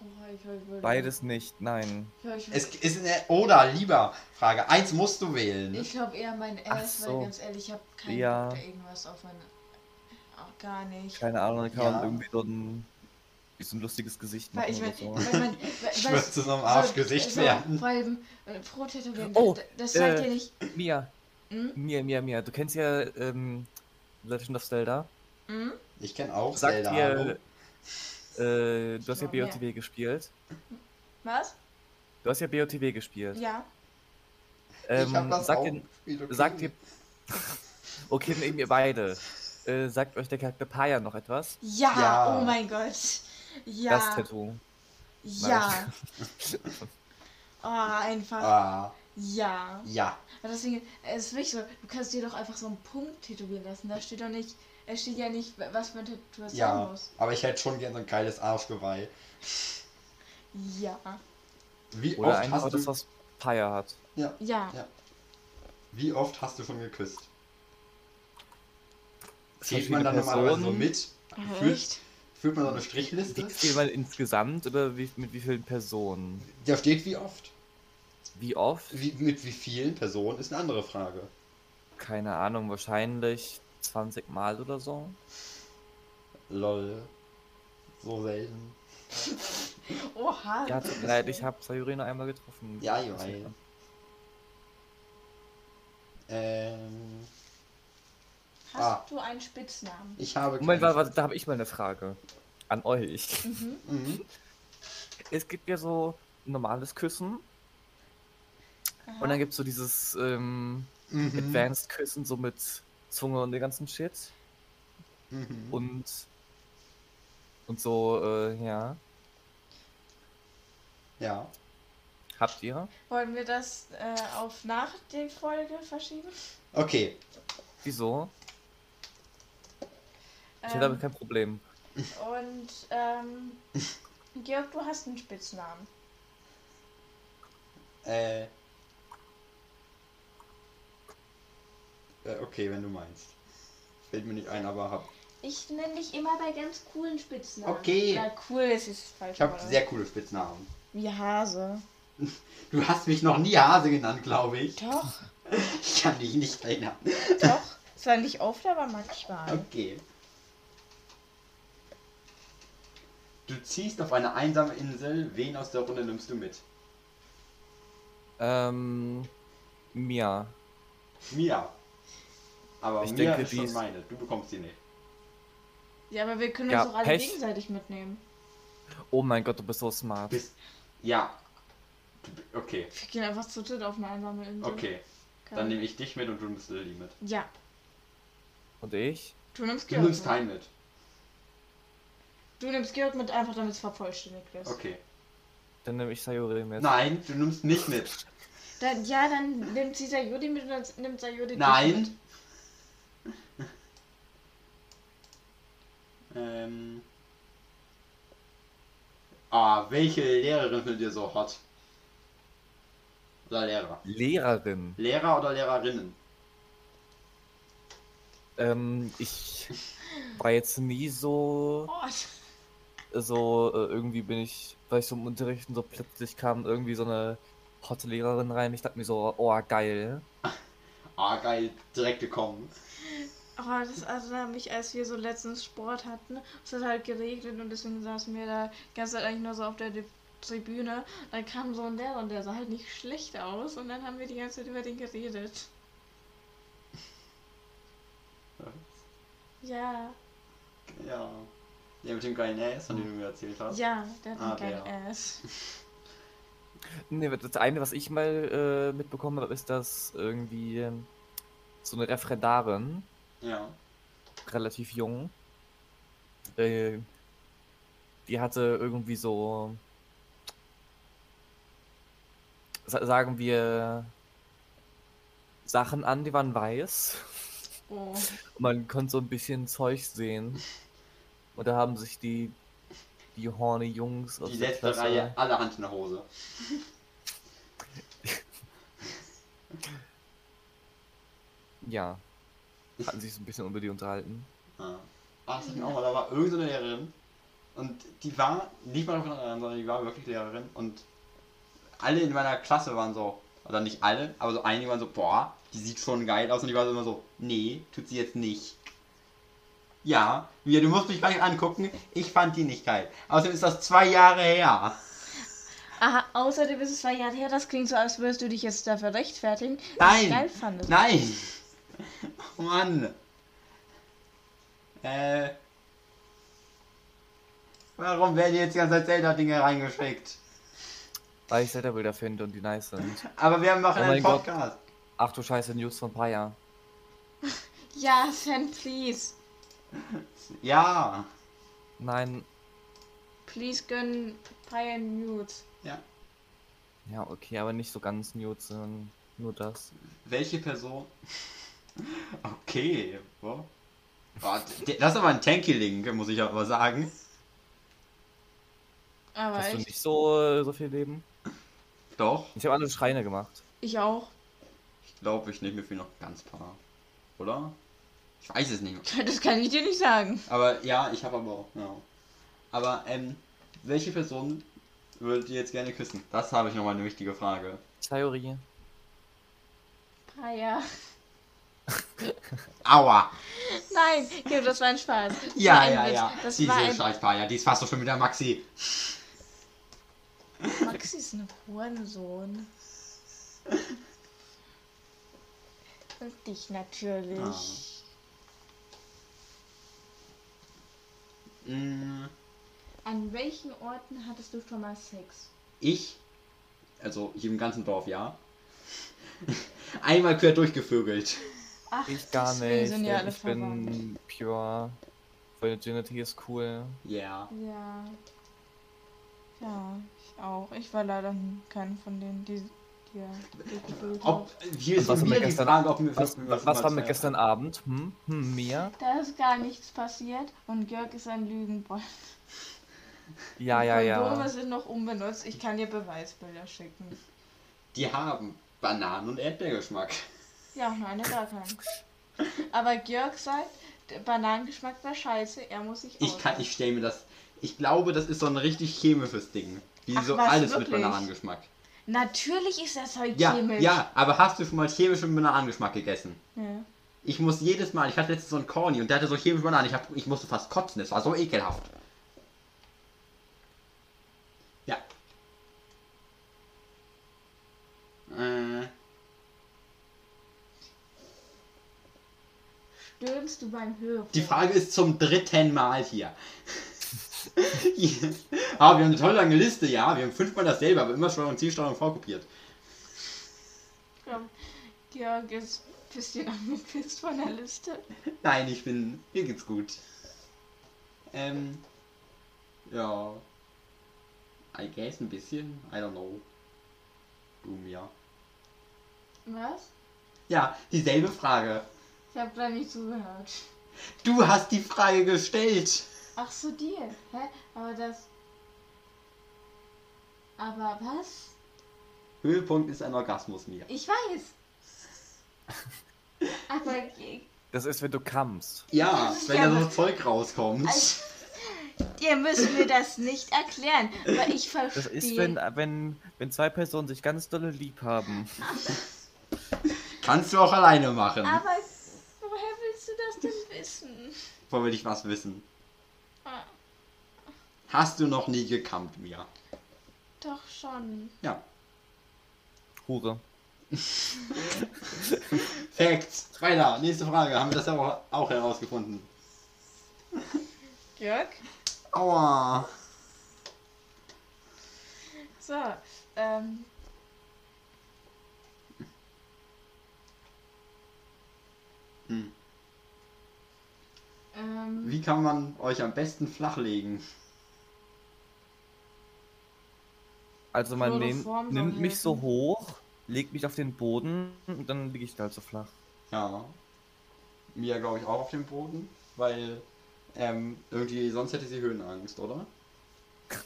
Oh, ich, ich würde. Beides nicht, nein. Ja, ich Es ist eine oder lieber Frage. Eins musst du wählen. Ich glaube eher mein Ach Ass, so. weil ganz ehrlich, ich habe keinen Ja. Bock da irgendwas auf mein. Auch gar nicht. Keine Ahnung, dann kann Ja. man irgendwie so ein, so ein lustiges Gesicht machen Weil ich oder mein, so. weil man, weil, würde zu so einem Arschgesicht so, werden. Vor allem äh, pro Tätowieren. Oh, das zeigt äh, ja nicht. Mia, Hm? Mia, Mia, Mia, du kennst ja ähm, Legend of Zelda. Hm? Ich kenne auch Sagt Zelda. dir, äh, du hast ja. BOTW gespielt. Was? Du hast ja BOTW gespielt. Ja. Ähm, ich hab das sagt auch dir, sagt dir, okay, dann eben ihr beide. Äh, sagt euch der Charakter Paya noch etwas? Ja, Ja. oh mein Gott. Ja. Das Tattoo. Ja. Oh, einfach. Ah, Ja. ja. Aber deswegen, es ist wirklich so, du kannst dir doch einfach so einen Punkt tätowieren lassen. Da steht doch nicht, es steht ja nicht, was für ein Tattoo es sein Ja, muss. aber ich hätte schon gern so ein geiles Arschgeweih. Ja. Wie Oder oft hast das, du, was Paya hat. ja, Ja. Ja. wie oft hast du schon geküsst? Zählt man Verschiedene dann normalerweise so mit? Aber Fühlt man so eine Strichliste? Wie insgesamt oder wie, mit wie vielen Personen? Da steht wie oft. Wie oft? Wie, mit wie vielen Personen ist eine andere Frage. Keine Ahnung, wahrscheinlich 20 Mal oder so. Lol. So selten. Oha. Ja, tut mir leid, ich habe Sayuri nur einmal getroffen. Ja, weiß. Ähm, Hast Ah. du einen Spitznamen? ich habe. Moment, keinen- warte, da habe ich mal eine Frage an euch. Mhm. Mhm. Es gibt ja so normales Küssen Aha. und dann gibt es so dieses ähm, Mhm. Advanced Küssen so mit Zunge und den ganzen Shit Mhm. und und so, äh, ja. Ja. Habt ihr? Wollen wir das äh, auf nach der Folge verschieben? Okay. Wieso? Ich hätte Ähm, damit kein Problem. und ähm, Georg, du hast einen Spitznamen. Äh. äh, Okay, wenn du meinst. Fällt mir nicht ein, aber hab. Ich nenne dich immer bei ganz coolen Spitznamen. Okay. Ja, cool, es ist falsch. Ich habe aber- sehr coole Spitznamen. Wie Hase. Du hast mich noch nie Hase genannt, glaube ich. Doch, Ich kann dich nicht erinnern. doch. Zwar nicht oft, aber manchmal. Okay. Du ziehst auf eine einsame Insel. Wen aus der Runde nimmst du mit? Ähm, Mia. Mia. Aber Ich Mia denke, ist schon ist- meine. Du bekommst sie nicht. Ja, aber wir können Ja, uns doch alle Pech. gegenseitig mitnehmen. Oh mein Gott, du bist so smart. Bist. Ja. Okay. Wir gehen einfach zu dritt auf eine einsame Insel. Okay. Kann- Dann nehme ich dich mit und du nimmst Lilly mit. Ja, Und ich? du nimmst Du nimmst mit. keinen mit. Du nimmst Georg mit, einfach damit es vervollständigt ist. Okay. Dann nehme ich Sayuri mit. Nein, du nimmst nicht mit. Dann, ja, dann nimmt sie Sayuri mit und dann nimmt Sayuri dich mit. Nein. ähm. Ah, welche Lehrerin findet ihr so hot? Oder Lehrer? Lehrerin. Lehrer oder Lehrerinnen? Ähm, ich war jetzt nie so, Oh, so äh, irgendwie bin ich, weil ich so im Unterricht und so plötzlich kam irgendwie so eine hotte Lehrerin rein. Ich dachte mir so, oh geil. Ah, geil, direkt gekommen. oh, das erinnert mich, als wir so letztens Sport hatten. Es hat halt geregnet und deswegen saßen wir da die ganze Zeit eigentlich nur so auf der Tribüne. Dann kam so ein Lehrer und der sah halt nicht schlecht aus und dann haben wir die ganze Zeit über den geredet. Ja, Ja. Der mit dem geilen Ass, von dem du mir erzählt hast. ja, der hat Ah, einen geilen der. Ass. Nee, das eine, was ich mal äh, mitbekommen habe, ist, dass irgendwie so eine Referendarin, Ja. relativ jung, äh, die hatte irgendwie so sa- sagen wir Sachen an, die waren weiß. Oh. Man konnte so ein bisschen Zeug sehen. Und da haben sich die, die horny Jungs aus Die der letzte Klasse, Reihe, alle Hand in der Hose. ja, hatten sich so ein bisschen über die unterhalten. Ja. Ach, das mir auch mal, da war irgendeine Lehrerin und die war nicht mal von anderen, sondern die war wirklich Lehrerin und alle in meiner Klasse waren so, oder nicht alle, aber so einige waren so, boah, die sieht schon geil aus und die war so immer so, nee, tut sie jetzt nicht. Ja, wir, du musst mich gleich angucken, ich fand die nicht geil. Außerdem ist das zwei Jahre her. Aha, außerdem ist es zwei Jahre her, das klingt so, als würdest du dich jetzt dafür rechtfertigen, dass Nein. du geil fandest. Nein! Oh Mann! Äh. Warum werden jetzt die ganze Zeit Zelda-Dinge reingeschickt? Weil ich Zelda-Bilder finde und die nice sind. Aber wir machen Oh einen mein Gott. Podcast. Ach du Scheiße, News von Paya. Ja, Sven, please. Ja. Nein, Please gönn Papaya Nudes. Ja. ja, okay, aber nicht so ganz News, sondern nur das. Welche Person. Okay. Wo? Boah, d- das ist aber ein Tanky-Link, muss ich aber sagen. Aber Hast du nicht so, äh, so viel Leben? Doch. Ich habe alle Schreine gemacht. ich auch. Ich glaube, ich nehme mir für noch ganz paar. Oder? Ich weiß es nicht mehr. Das kann ich dir nicht sagen. Aber ja, ich habe aber auch. Ja. Aber, ähm, welche Person würdet ihr jetzt gerne küssen? Das habe ich nochmal eine wichtige Frage. Theorie. Papaya. Aua! Nein, ja, das war ein Spaß. Das Ja, ein ja, Witz. ja. Das Diese war ein... scheiß Paja, die ist fast doch schon wieder Maxi. Maxi ist ein Hurensohn. Und dich natürlich. Mm, An welchen Orten hattest du schon mal Sex? Ich, also hier im ganzen Dorf, ja. Einmal quer durchgevögelt. Ach, Ich gar nicht. Sind ja alle ich verwandt. bin pure. Virginity ist cool. Ja. Ja. Ja, ich auch. Ich war leider kein von denen, die Ob, hier ist was haben wir wieder die gestern- Frage, ob mir Was, was, was war mit gestern Abend? Hm? Hm, mir? Da ist gar nichts passiert und Jörg ist ein Lügenbold. Ja, ja, Kondome ja. sind noch unbenutzt. Ich kann dir Beweisbilder schicken. Die haben Bananen- und Erdbeergeschmack. Ja, meine gar keinen. Aber Georg sagt, der Bananengeschmack war scheiße, er muss sich Ich kann, ich stelle mir das. Ich glaube, das ist so ein richtig chemisches Ding. Wie Ach, so was, alles wirklich? mit Bananengeschmack. Natürlich ist das heute Ja, chemisch. ja, aber hast du schon mal chemischen Bananengeschmack gegessen? Ja. Ich muss jedes Mal, ich hatte letztens so einen Corny und der hatte so chemische Bananen, ich, hab, ich musste fast kotzen, das war so ekelhaft. Ja. Äh, Stöhnst du beim Hören? die Frage ist zum dritten Mal hier. ah, wir haben eine tolle lange Liste, ja. Wir haben fünfmal dasselbe, aber immer Steuerung C, Steuerung V kopiert. Komm, Georg ist ein bisschen angepisst von der Liste. Nein, ich bin. Mir geht's gut. Ähm. Ja. I guess ein bisschen. I don't know. Du mir. Was? Ja, dieselbe Frage. Ich habe da nicht zugehört. Du hast die Frage gestellt. Ach so, dir. Hä? Aber das... Aber was? Höhepunkt ist ein Orgasmus, Mia. Ich weiß. Aber Das ist, wenn du kammst. Ja, wenn Ja, da so Zeug rauskommt. Also- ihr müsst mir das nicht erklären, weil ich Das verstehe. ist, wenn, wenn, wenn zwei Personen sich ganz dolle lieb haben. Kannst du auch alleine machen. Aber woher willst du das denn wissen? Wollen wir dich was wissen? Hast du noch nie gekammt, Mia? Doch schon. Ja. Hure. Facts. Weiter. Nächste Frage. Haben wir das auch, auch herausgefunden? Jörg? Aua. So, ähm. Hm. Ähm, Wie kann man euch am besten flachlegen? Also man nehm, nimmt mich so hoch, legt mich auf den Boden und dann liege ich da halt so flach. Ja. Mia glaube ich auch auf dem Boden, weil ähm, irgendwie sonst hätte sie Höhenangst, oder?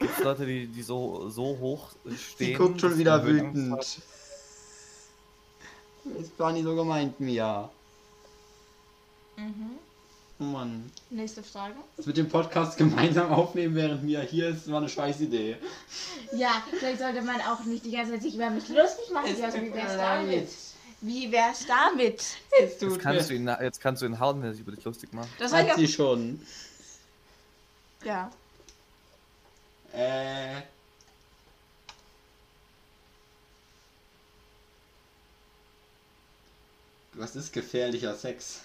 Gibt Leute, die, die so, so hoch stehen? Sie guckt schon wieder wütend. Das war nicht so gemeint, Mia. Mhm. Oh Mann. Nächste Frage. Das mit dem Podcast gemeinsam aufnehmen, während Mia hier ist, war eine scheiß Idee. Ja, vielleicht sollte man auch nicht die ganze Zeit sich über mich lustig machen. Es wie wär's damit? Wie wär's damit? Jetzt Jetzt kannst, du ihn, jetzt kannst du ihn hauen, wenn er sich über dich lustig macht. Das Hat sie schon. Ja. Äh. Was ist gefährlicher Sex?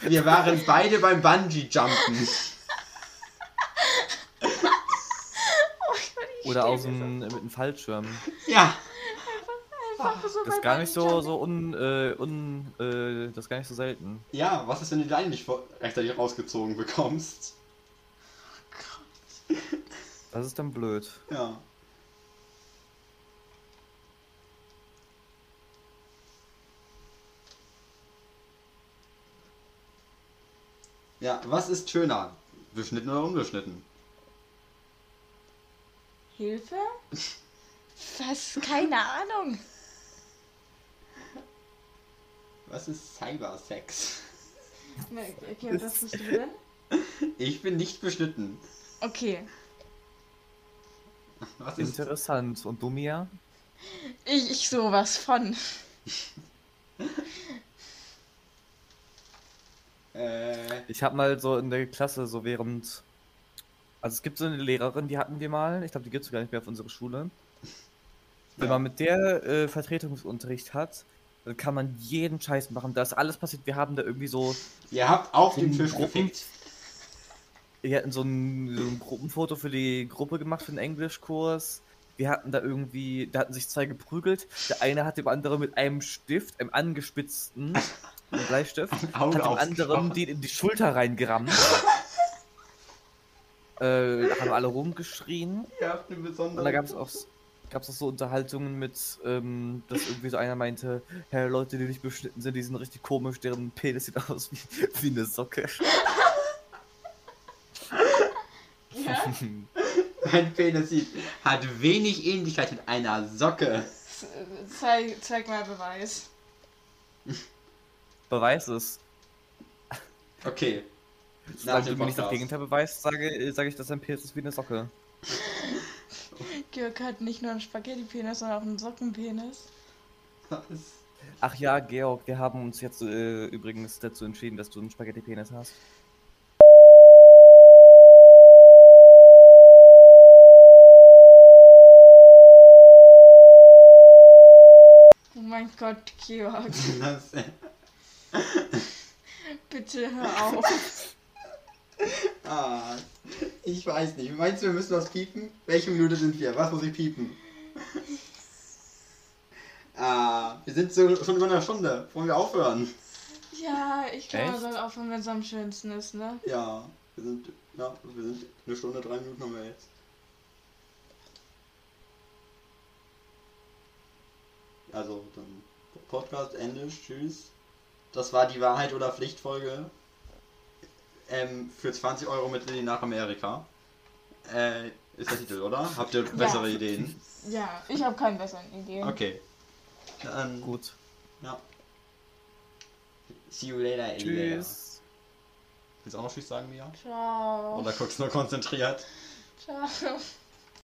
Wir waren beide beim Bungee-Jumpen. Oder aus dem, mit einem Fallschirm. Ja. Einfach so Das ist gar nicht so, so un, äh, un, äh, das ist gar nicht so selten. Ja, was ist, wenn du die Leine nicht rechtzeitig rausgezogen bekommst? Das ist dann blöd. Ja. Ja, was ist schöner? Beschnitten oder unbeschnitten? Hilfe? Was? Keine Ahnung. Was ist Cybersex? Okay, was bist du drin? Ich bin nicht beschnitten. Okay. Was ist Interessant. Und du, Mia? Ich, ich sowas von. Äh, Ich habe mal so in der Klasse so während. Also es gibt so eine Lehrerin, die hatten wir mal. Ich glaube, die gibt es gar nicht mehr auf unserer Schule. Wenn Ja. man mit der äh, Vertretungsunterricht hat, dann kann man jeden Scheiß machen. Da ist alles passiert. Wir haben da irgendwie so. ihr habt auf den Tisch gefickt. Wir hatten so ein, so ein Gruppenfoto für die Gruppe gemacht für den Englischkurs. Wir hatten da irgendwie, da hatten sich zwei geprügelt. Der eine hat dem anderen mit einem Stift, einem angespitzten einem Bleistift, hat dem anderen den in die Schulter reingerammt. äh, da haben alle rumgeschrien. Habt eine besondere. Und da gab es auch, gab's auch so Unterhaltungen mit, ähm, dass irgendwie so einer meinte, hey, Leute, die nicht beschnitten sind, die sind richtig komisch, deren Penis sieht aus wie, wie eine Socke. Ja? Mein Penis sieht, hat wenig Ähnlichkeit mit einer Socke. Zeig, zeig mal Beweis. Beweis es. Okay. Solange du mir nicht das. Gegenteil beweist, sage, sage ich, dass dein Penis ist wie eine Socke. Georg hat nicht nur einen Spaghetti-Penis, sondern auch einen Sockenpenis. Was? Ach ja, Georg, wir haben uns jetzt äh, übrigens dazu entschieden, dass du einen Spaghetti-Penis hast. Oh mein Gott, Georg. Bitte hör auf. ah, ich weiß nicht. Meinst du, wir müssen was piepen? Welche Minute sind wir? Was muss ich piepen? Ah, wir sind so, schon über eine Stunde. Wollen wir aufhören? Ja, ich glaube, man soll aufhören, wenn es am schönsten ist, ne? Ja, wir sind, ja, wir sind eine Stunde, drei Minuten haben wir jetzt. Also, dann Podcast Ende, tschüss. Das war die Wahrheit oder Pflichtfolge. Ähm, für 20 Euro mit Lilly nach Amerika. Äh, ist der Titel, oder? Habt ihr bessere Ideen? Ja, ich habe keine besseren Ideen. Okay. Dann, Gut. ja. See you later. Tschüss. Willst du auch noch Tschüss sagen, Mia? Ciao. Oder guckst nur konzentriert? Ciao.